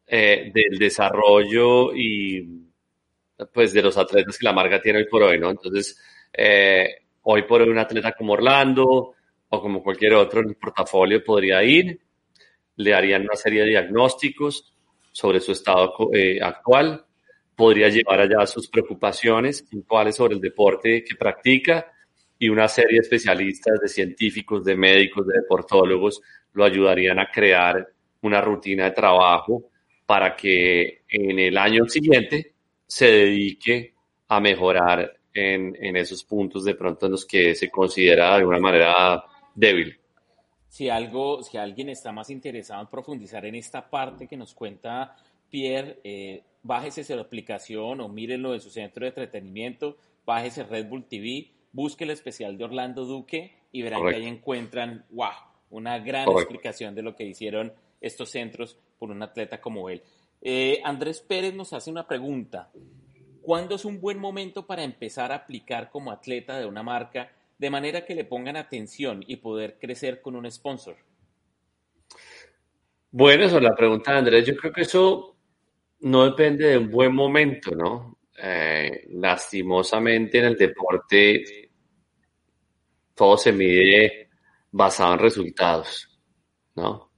eh, del desarrollo y pues de los atletas que la marca tiene hoy por hoy, ¿no? Entonces, eh, hoy por hoy un atleta como Orlando o como cualquier otro en el portafolio podría ir, le harían una serie de diagnósticos sobre su estado eh, actual, podría llevar allá sus preocupaciones puntuales sobre el deporte que practica y una serie de especialistas, de científicos, de médicos, de deportólogos, lo ayudarían a crear una rutina de trabajo para que en el año siguiente se dedique a mejorar en, en esos puntos de pronto en los que se considera de alguna manera débil. si algo, si alguien está más interesado en profundizar en esta parte que nos cuenta Pierre, eh, bájese su aplicación o mírenlo en su centro de entretenimiento, bájese Red Bull TV, busque el especial de Orlando Duque y verán que ahí encuentran, wow, una gran explicación de lo que hicieron estos centros por un atleta como él. Eh, Andrés Pérez nos hace una pregunta. ¿Cuándo es un buen momento para empezar a aplicar como atleta de una marca de manera que le pongan atención y poder crecer con un sponsor? Bueno, esa es la pregunta Andrés. Yo creo que eso no depende de un buen momento, ¿no? Eh, lastimosamente en el deporte todo se mide basado en resultados, ¿no?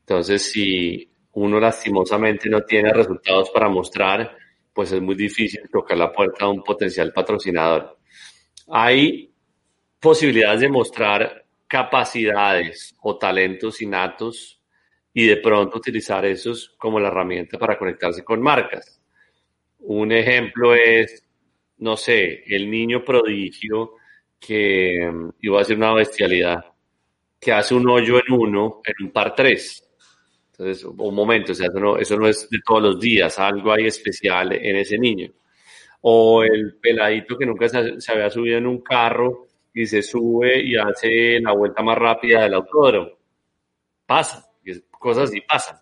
Entonces, si uno lastimosamente no tiene resultados para mostrar, pues es muy difícil tocar la puerta a un potencial patrocinador. Hay posibilidades de mostrar capacidades o talentos innatos y de pronto utilizar esos como la herramienta para conectarse con marcas. Un ejemplo es, no sé, el niño prodigio que iba a ser una bestialidad, que hace un hoyo en uno en un par tres. Entonces, un momento, o sea, eso no, eso no es de todos los días, algo hay especial en ese niño. O el peladito que nunca se, se había subido en un carro y se sube y hace la vuelta más rápida del autódromo. Pasa cosas así pasan.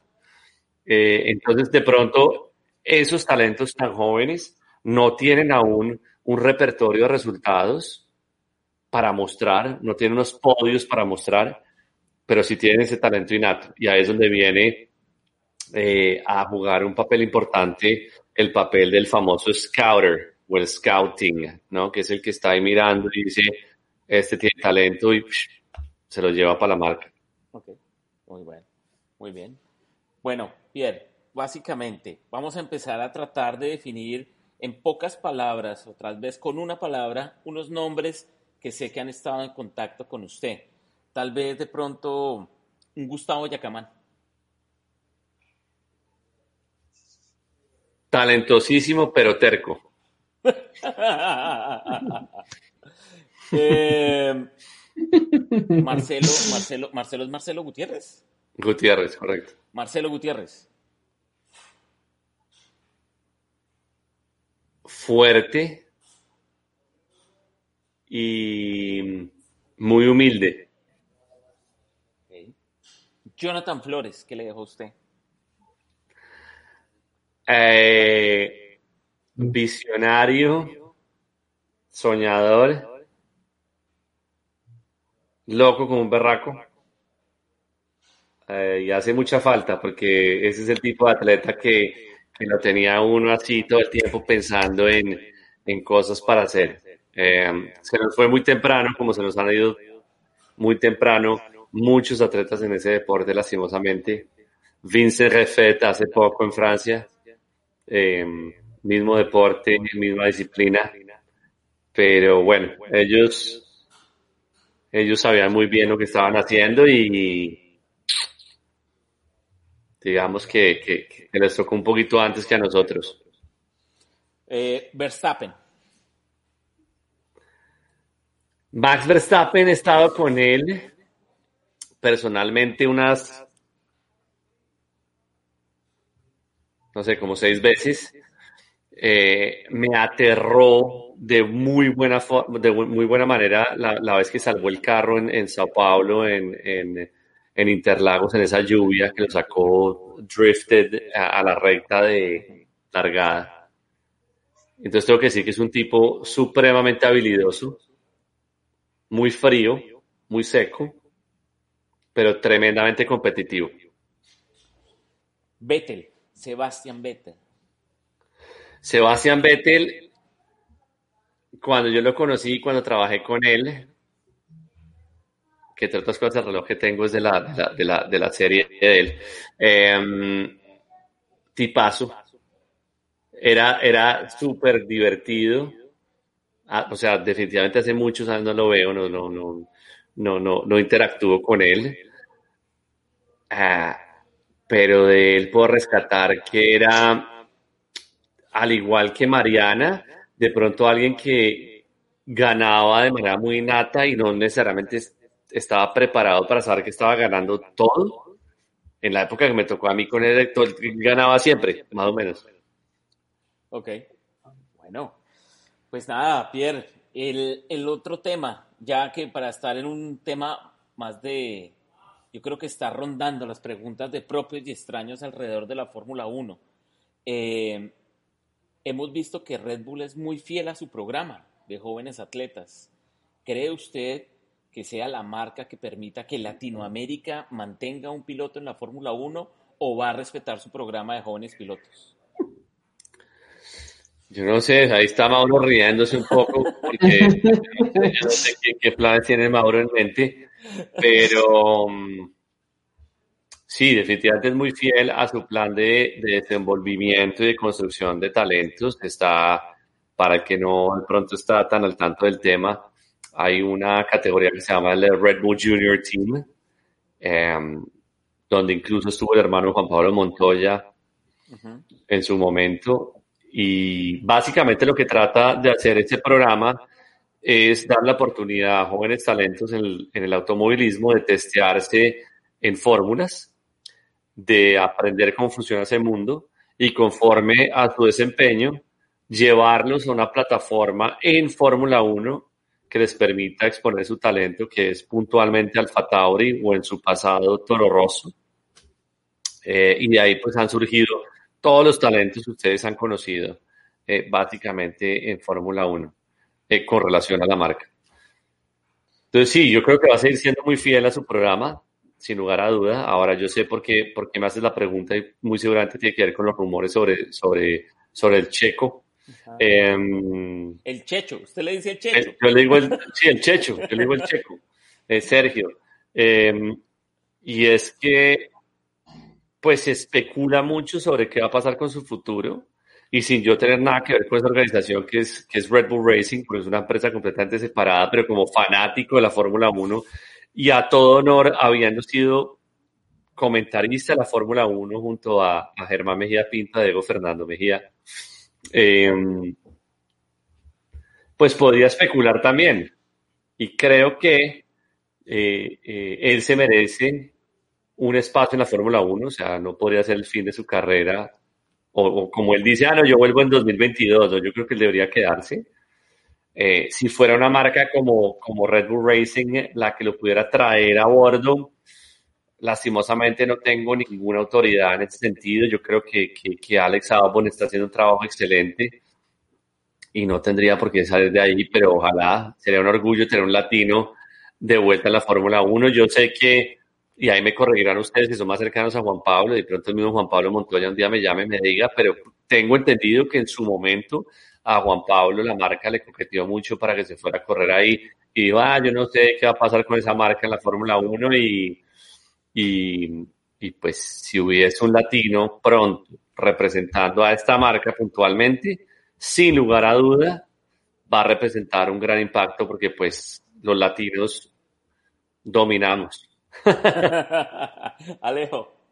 Eh, entonces, de pronto, esos talentos tan jóvenes no tienen aún un repertorio de resultados para mostrar, no tienen unos podios para mostrar, pero sí tienen ese talento innato. Y ahí es donde viene eh, a jugar un papel importante el papel del famoso scouter o el scouting, ¿no? Que es el que está ahí mirando y dice, este tiene talento y se lo lleva para la marca. Ok, muy bueno. Muy bien. Bueno, Pierre, básicamente vamos a empezar a tratar de definir en pocas palabras, o tal vez con una palabra, unos nombres que sé que han estado en contacto con usted. Tal vez de pronto un Gustavo Yacamán. Talentosísimo, pero terco. <laughs> Eh, Marcelo, Marcelo, Marcelo es Marcelo Gutiérrez. Gutiérrez, correcto. Marcelo Gutiérrez. Fuerte y muy humilde. Jonathan Flores, ¿qué le dejó usted? Eh, visionario, soñador, loco como un berraco. Eh, y hace mucha falta porque ese es el tipo de atleta que, lo tenía uno así todo el tiempo pensando en, cosas para hacer. Eh, se nos fue muy temprano, como se nos han ido muy temprano muchos atletas en ese deporte, lastimosamente. Vincent Refet hace poco en Francia, eh, mismo deporte, misma disciplina, pero bueno, ellos, ellos sabían muy bien lo que estaban haciendo y, digamos que, que, les tocó un poquito antes que a nosotros. Eh, Verstappen. Max Verstappen, he estado con él personalmente unas, no sé, como seis veces. Eh, me aterró de muy buena, de muy buena manera la, vez que salvó el carro en, Sao Paulo, en, en en Interlagos en esa lluvia que lo sacó drifted a, la recta de largada. Entonces tengo que decir que es un tipo supremamente habilidoso, muy frío, muy seco, pero tremendamente competitivo. Vettel, Sebastián Vettel. Sebastián Vettel, cuando yo lo conocí, cuando trabajé con él, que entre otras cosas el reloj que tengo es de la, de la, de la, serie de él. Eh, tipazo. Era, era súper divertido. Ah, o sea, definitivamente hace muchos años no lo veo, no, no, no, no, no, no interactúo con él. Ah, pero de él puedo rescatar que era, al igual que Mariana, de pronto alguien que ganaba de manera muy nata y no necesariamente estaba preparado para saber que estaba ganando todo. En la época que me tocó a mí con él, ganaba siempre, más o menos. Ok. Bueno, pues nada, Pierre, el, el otro tema, ya que para estar en un tema más de, yo creo que está rondando las preguntas de propios y extraños alrededor de la Fórmula 1. Eh, hemos visto que Red Bull es muy fiel a su programa de jóvenes atletas. ¿Cree usted que sea la marca que permita que Latinoamérica mantenga un piloto en la Fórmula 1 o va a respetar su programa de jóvenes pilotos? Yo no sé, ahí está Mauro riéndose un poco porque <laughs> yo no sé, qué, planes tiene Mauro en mente, pero mm, sí, definitivamente es muy fiel a su plan de, de desenvolvimiento y de construcción de talentos. Está, para el que no de pronto está tan al tanto del tema, hay una categoría que se llama el Red Bull Junior Team, em, donde incluso estuvo el hermano Juan Pablo Montoya en su momento y básicamente lo que trata de hacer este programa es dar la oportunidad a jóvenes talentos en el, automovilismo de testearse en fórmulas, de aprender cómo funciona ese mundo y conforme a su desempeño, llevarlos a una plataforma en Fórmula 1 que les permita exponer su talento, que es puntualmente Alfa Tauri o en su pasado Toro Rosso. Eh, y de ahí pues han surgido todos los talentos que ustedes han conocido eh, básicamente en Fórmula 1 eh, con relación a la marca. Entonces sí, yo creo que va a seguir siendo muy fiel a su programa, sin lugar a duda. Ahora yo sé por qué, por qué me haces la pregunta y muy seguramente tiene que ver con los rumores sobre, sobre, sobre el checo. Em, el checho, usted le dice el checho. Eh, yo le digo el, sí, el checho, yo le digo el checo, Sergio. Em, y es que pues especula mucho sobre qué va a pasar con su futuro y sin yo tener nada que ver con esa organización que es, que es Red Bull Racing, porque es una empresa completamente separada, pero como fanático de la Fórmula 1 y a todo honor habiendo sido comentarista de la Fórmula 1 junto a, Germán Mejía Pinta, Diego Fernando Mejía, em, pues podría especular también. Y creo que eh, eh, él se merece un espacio en la Fórmula 1, o sea, no podría ser el fin de su carrera, o, como él dice, ah, no, yo vuelvo en 2022, yo creo que él debería quedarse. Eh, si fuera una marca como, como Red Bull Racing la que lo pudiera traer a bordo, lastimosamente no tengo ninguna autoridad en ese sentido. Yo creo que, que, que Alex Albon está haciendo un trabajo excelente y no tendría por qué salir de ahí, pero ojalá sería un orgullo tener un latino de vuelta en la Fórmula 1. Yo sé que y ahí me corregirán ustedes que son más cercanos a Juan Pablo, y pronto el mismo Juan Pablo Montoya un día me llame y me diga, pero tengo entendido que en su momento a Juan Pablo la marca le coqueteó mucho para que se fuera a correr ahí y dijo, ah, yo no sé qué va a pasar con esa marca en la Fórmula 1 y, y, y pues si hubiese un latino pronto representando a esta marca puntualmente, sin lugar a duda, va a representar un gran impacto porque pues los latinos dominamos <laughs> Alejo.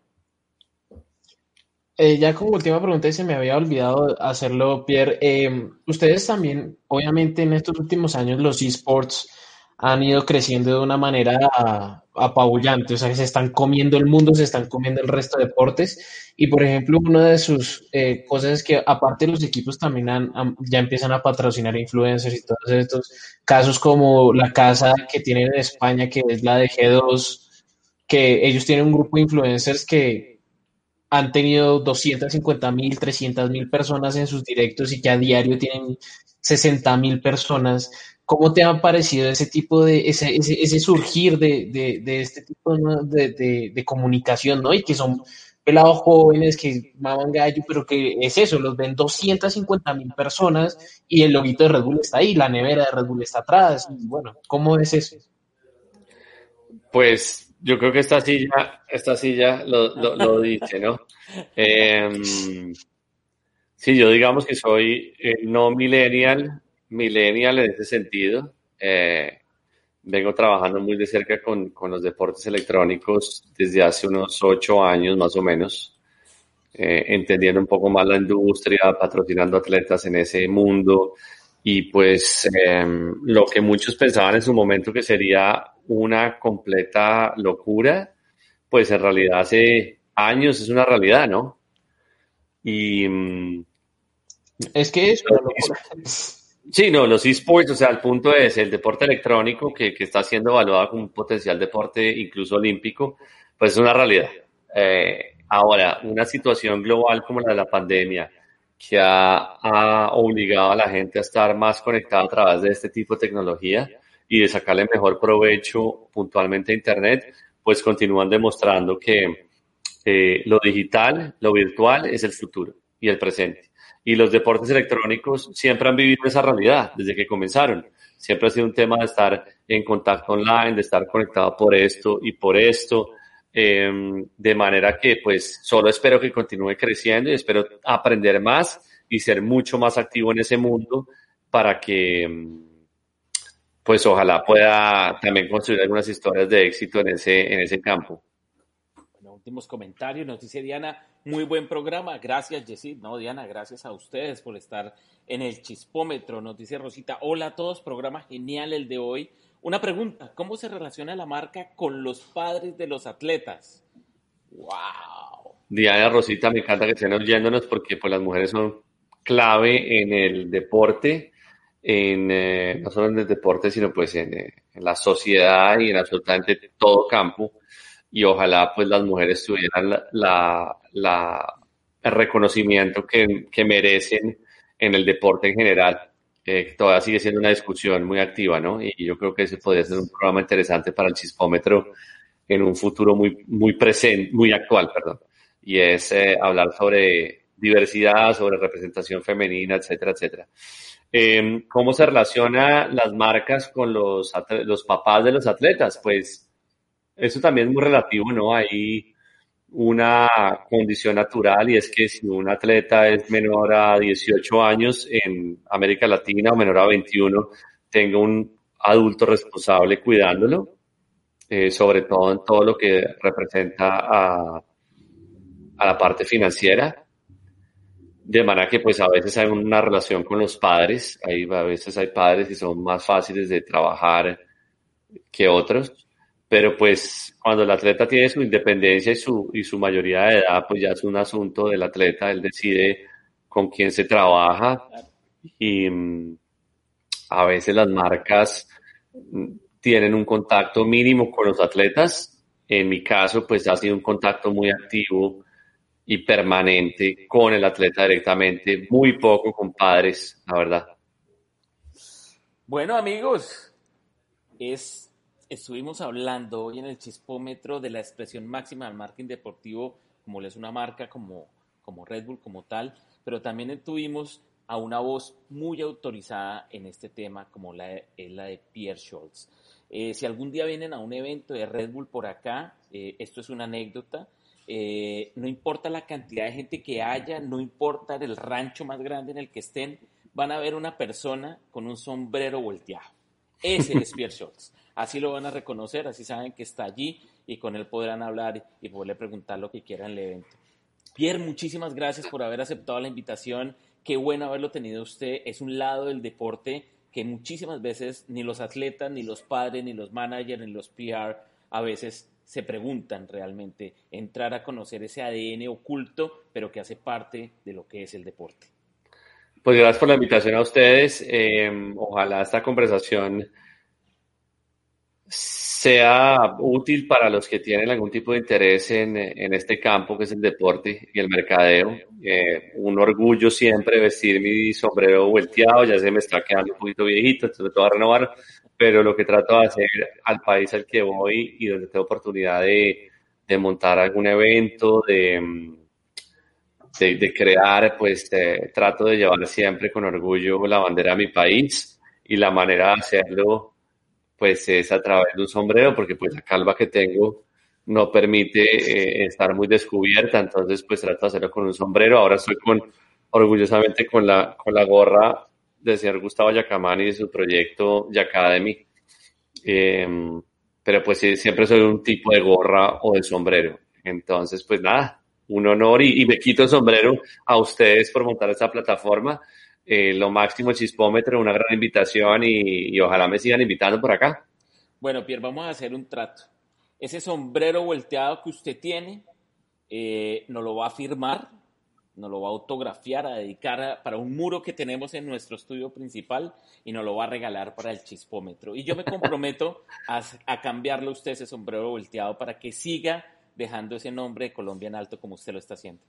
Eh, ya como última pregunta, y se me había olvidado hacerlo, Pierre. Eh, ustedes también, obviamente, en estos últimos años los esports han ido creciendo de una manera apabullante, o sea, que se están comiendo el mundo, se están comiendo el resto de deportes. Y por ejemplo, una de sus eh, cosas es que aparte los equipos también ya empiezan a patrocinar influencers y todos estos casos como la casa que tienen en España, que es la de G2, que ellos tienen un grupo de influencers que han tenido 250 mil, 300 mil personas en sus directos y que a diario tienen 60 mil personas. ¿Cómo te ha parecido ese tipo de, ese, ese, surgir de, de, este tipo de, de, comunicación, ¿no? Y que son pelados jóvenes que maman gallo, pero que es eso, los ven 250 mil personas y el loguito de Red Bull está ahí, la nevera de Red Bull está atrás. Bueno, ¿cómo es eso? Pues yo creo que esta silla, esta silla lo, lo, <laughs> dice, ¿no? Em, sí, yo digamos que soy eh, no millennial, millennial en ese sentido. Eh, vengo trabajando muy de cerca con, con, los deportes electrónicos desde hace unos ocho años más o menos, eh, entendiendo un poco más la industria, patrocinando atletas en ese mundo. Y pues em, lo que muchos pensaban en su momento que sería una completa locura, pues en realidad hace años es una realidad, ¿no? Y... Mm, es que es Sí, no, los esports, o sea, el punto es el deporte electrónico que, que, está siendo evaluado como un potencial deporte incluso olímpico, pues es una realidad. Eh, ahora, una situación global como la de la pandemia, que ha, ha, obligado a la gente a estar más conectada a través de este tipo de tecnología y de sacarle mejor provecho puntualmente a Internet, pues continúan demostrando que eh, lo digital, lo virtual es el futuro y el presente. Y los deportes electrónicos siempre han vivido esa realidad desde que comenzaron. Siempre ha sido un tema de estar en contacto online, de estar conectado por esto y por esto. Em, de manera que pues solo espero que continúe creciendo y espero aprender más y ser mucho más activo en ese mundo para que em, pues ojalá pueda también construir algunas historias de éxito en ese, en ese campo. Bueno, últimos comentarios, nos dice Diana, muy buen programa, gracias Jessy, no Diana, gracias a ustedes por estar en el chispómetro, nos dice Rosita, hola a todos, programa genial el de hoy, una pregunta, ¿cómo se relaciona la marca con los padres de los atletas? ¡Wow! Diana Rosita, me encanta que estén oyéndonos porque pues, las mujeres son clave en el deporte, en, eh, no solo en el deporte, sino pues en, eh, en, la sociedad y en absolutamente todo campo. Y ojalá pues las mujeres tuvieran la, la, la el reconocimiento que, que merecen en el deporte en general eh, todavía sigue siendo una discusión muy activa, ¿no? Y yo creo que ese podría ser un programa interesante para el chispómetro en un futuro muy, muy presente, muy actual, perdón. Y es eh, hablar sobre diversidad, sobre representación femenina, etcétera, etcétera. Eh, ¿Cómo se relaciona las marcas con los, los papás de los atletas? Pues eso también es muy relativo, ¿no? Ahí una condición natural y es que si un atleta es menor a 18 años en América Latina o menor a 21, tenga un adulto responsable cuidándolo, eh, sobre todo en todo lo que representa a, a la parte financiera. De manera que pues a veces hay una relación con los padres, hay, a veces hay padres que son más fáciles de trabajar que otros pero pues cuando el atleta tiene su independencia y su, y su mayoría de edad, pues ya es un asunto del atleta, él decide con quién se trabaja y mm, a veces las marcas mm, tienen un contacto mínimo con los atletas. En mi caso, pues ha sido un contacto muy activo y permanente con el atleta directamente, muy poco con padres, la verdad. Bueno, amigos, es estuvimos hablando hoy en el chispómetro de la expresión máxima del marketing deportivo, como es una marca como, como Red Bull, como tal, pero también tuvimos a una voz muy autorizada en este tema, como la es la de Pierre Schultz. Eh, si algún día vienen a un evento de Red Bull por acá, eh, esto es una anécdota, eh, no importa la cantidad de gente que haya, no importa el rancho más grande en el que estén, van a ver una persona con un sombrero volteado. Ese es <laughs> Pierre Schultz. Así lo van a reconocer, así saben que está allí y con él podrán hablar y poderle preguntar lo que quieran en el evento. Pierre, muchísimas gracias por haber aceptado la invitación. Qué bueno haberlo tenido usted. Es un lado del deporte que muchísimas veces ni los atletas, ni los padres, ni los managers, ni los PR a veces se preguntan realmente entrar a conocer ese ADN oculto, pero que hace parte de lo que es el deporte. Pues gracias por la invitación a ustedes. Eh, ojalá esta conversación sea útil para los que tienen algún tipo de interés en, en este campo que es el deporte y el mercadeo. Eh, un orgullo siempre vestir mi sombrero volteado, ya se me está quedando un poquito viejito, entonces todo a renovar, pero lo que trato de hacer al país al que voy y donde tengo oportunidad de, de montar algún evento, de, de, de crear, pues eh, trato de llevar siempre con orgullo la bandera de mi país y la manera de hacerlo pues es a través de un sombrero, porque pues la calva que tengo no permite eh, estar muy descubierta, entonces pues trato de hacerlo con un sombrero. Ahora estoy con, orgullosamente con la, con la gorra del señor Gustavo Yacamani de su proyecto Yacademy. Eh, pero pues siempre soy un tipo de gorra o de sombrero. Entonces, pues nada, un honor y, y, me quito el sombrero a ustedes por montar esta plataforma. Eh, lo máximo chispómetro, una gran invitación y, y ojalá me sigan invitando por acá. Bueno, Pierre, vamos a hacer un trato. Ese sombrero volteado que usted tiene, eh, nos lo va a firmar, nos lo va a autografiar, a dedicar a- para un muro que tenemos en nuestro estudio principal y nos lo va a regalar para el chispómetro. Y yo me comprometo a, a cambiarle a usted ese sombrero volteado para que siga dejando ese nombre de Colombia en alto como usted lo está haciendo.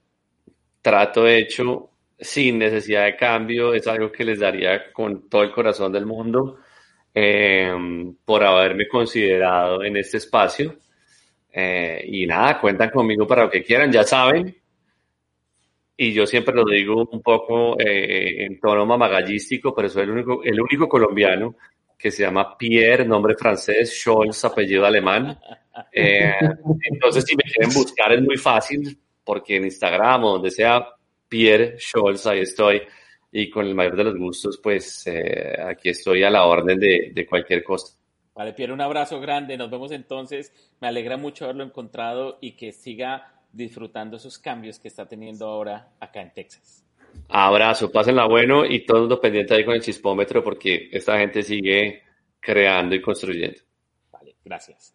Trato hecho sin necesidad de cambio, es algo que les daría con todo el corazón del mundo eh, por haberme considerado en este espacio. Eh, y nada, cuentan conmigo para lo que quieran, ya saben. Y yo siempre lo digo un poco eh, en tono mamagallístico, pero soy el único, el único colombiano que se llama Pierre, nombre francés, Scholz, apellido alemán. Eh, entonces, si me quieren buscar es muy fácil, porque en Instagram o donde sea, Pierre Scholz, ahí estoy. Y con el mayor de los gustos, pues eh, aquí estoy a la orden de, de cualquier cosa. Vale, Pierre, un abrazo grande. Nos vemos entonces. Me alegra mucho haberlo encontrado y que siga disfrutando esos cambios que está teniendo ahora acá en Texas. Abrazo, pásenla bueno y todo lo pendiente ahí con el chispómetro porque esta gente sigue creando y construyendo. Vale, gracias.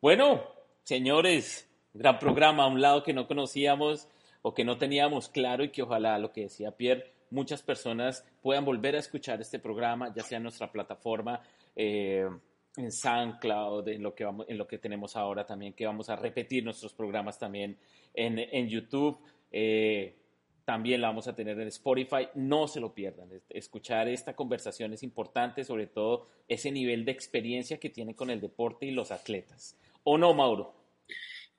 Bueno, señores, gran programa, un lado que no conocíamos o que no teníamos claro y que ojalá, lo que decía Pierre, muchas personas puedan volver a escuchar este programa, ya sea en nuestra plataforma, eh, en SoundCloud, en lo, que vamos, en lo que tenemos ahora también, que vamos a repetir nuestros programas también en, en YouTube. Eh, también la vamos a tener en Spotify. No se lo pierdan. Escuchar esta conversación es importante, sobre todo ese nivel de experiencia que tiene con el deporte y los atletas. ¿O no, Mauro?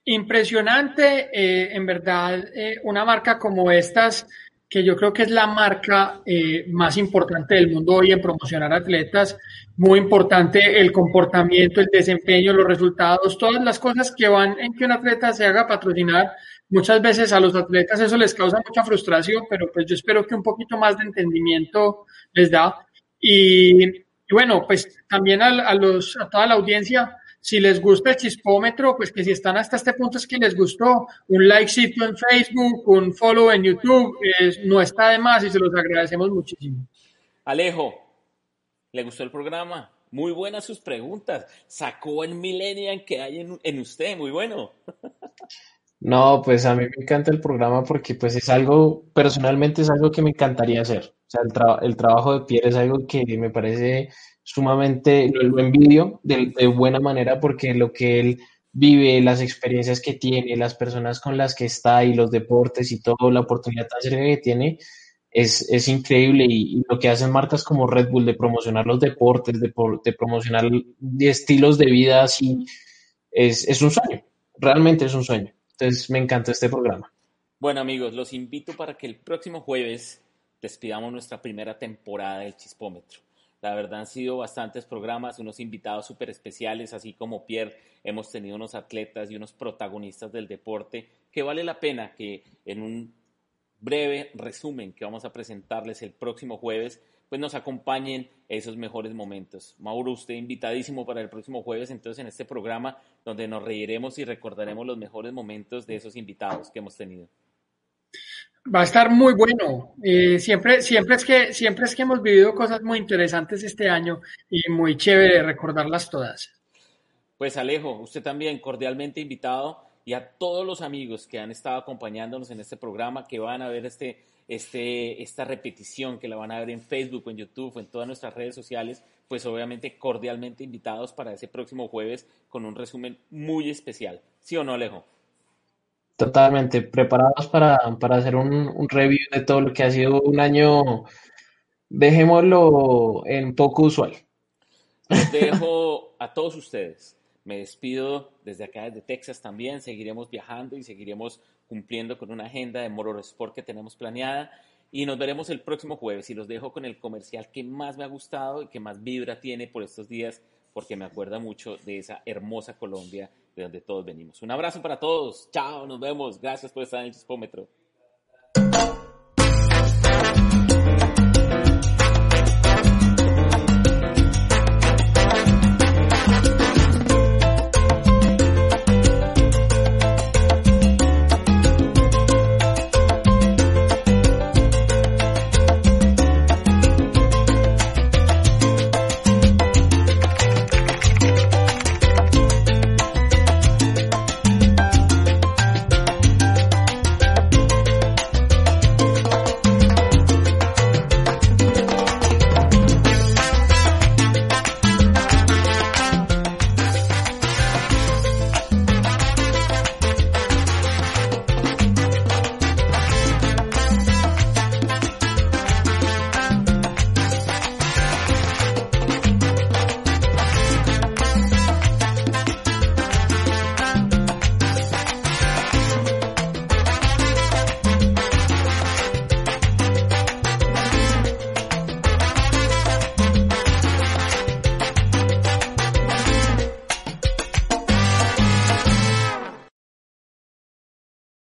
Impresionante, eh, en verdad, eh, una marca como estas, que yo creo que es la marca eh, más importante del mundo hoy en promocionar atletas, muy importante el comportamiento, el desempeño, los resultados, todas las cosas que van en que un atleta se haga patrocinar. Muchas veces a los atletas eso les causa mucha frustración, pero pues yo espero que un poquito más de entendimiento les da. Y, y bueno, pues también a, a, los, a toda la audiencia, si les gusta el chispómetro, pues que si están hasta este punto es que les gustó, un likecito en Facebook, un follow en YouTube, eh, no está de más y se los agradecemos muchísimo. Alejo, ¿le gustó el programa? Muy buenas sus preguntas. Sacó en Millennium que hay en, en usted, muy bueno. No, pues a mí me encanta el programa porque pues es algo, personalmente es algo que me encantaría hacer. O sea, el, tra el trabajo de Pierre es algo que me parece sumamente, lo, envidio de, de, buena manera porque lo que él vive, las experiencias que tiene, las personas con las que está y los deportes y toda la oportunidad tan cerca que tiene, es, es increíble y, y, lo que hacen marcas como Red Bull de promocionar los deportes, de, de promocionar de estilos de vida así, es, es un sueño, realmente es un sueño. Entonces me encanta este programa. Bueno amigos, los invito para que el próximo jueves despidamos nuestra primera temporada del Chispómetro. La verdad han sido bastantes programas, unos invitados súper especiales, así como Pierre, hemos tenido unos atletas y unos protagonistas del deporte que vale la pena que en un breve resumen que vamos a presentarles el próximo jueves, pues nos acompañen esos mejores momentos. Mauro, usted invitadísimo para el próximo jueves, entonces en este programa donde nos reiremos y recordaremos los mejores momentos de esos invitados que hemos tenido. Va a estar muy bueno. Eh, siempre, siempre, es que, siempre es que hemos vivido cosas muy interesantes este año y muy chévere recordarlas todas. Pues Alejo, usted también cordialmente invitado y a todos los amigos que han estado acompañándonos en este programa, que van a ver este, este, esta repetición, que la van a ver en Facebook, en YouTube, en todas nuestras redes sociales, pues obviamente cordialmente invitados para ese próximo jueves con un resumen muy especial. ¿Sí o no, Alejo? Totalmente, preparados para, para hacer un, un, review de todo lo que ha sido un año, dejémoslo en poco usual. Les <laughs> dejo a todos ustedes. Me despido desde acá, desde Texas también. Seguiremos viajando y seguiremos cumpliendo con una agenda de Motorsport que tenemos planeada. Y nos veremos el próximo jueves. Y los dejo con el comercial que más me ha gustado y que más vibra tiene por estos días, porque me acuerda mucho de esa hermosa Colombia de donde todos venimos. Un abrazo para todos. Chao, nos vemos. Gracias por estar en el Chispómetro.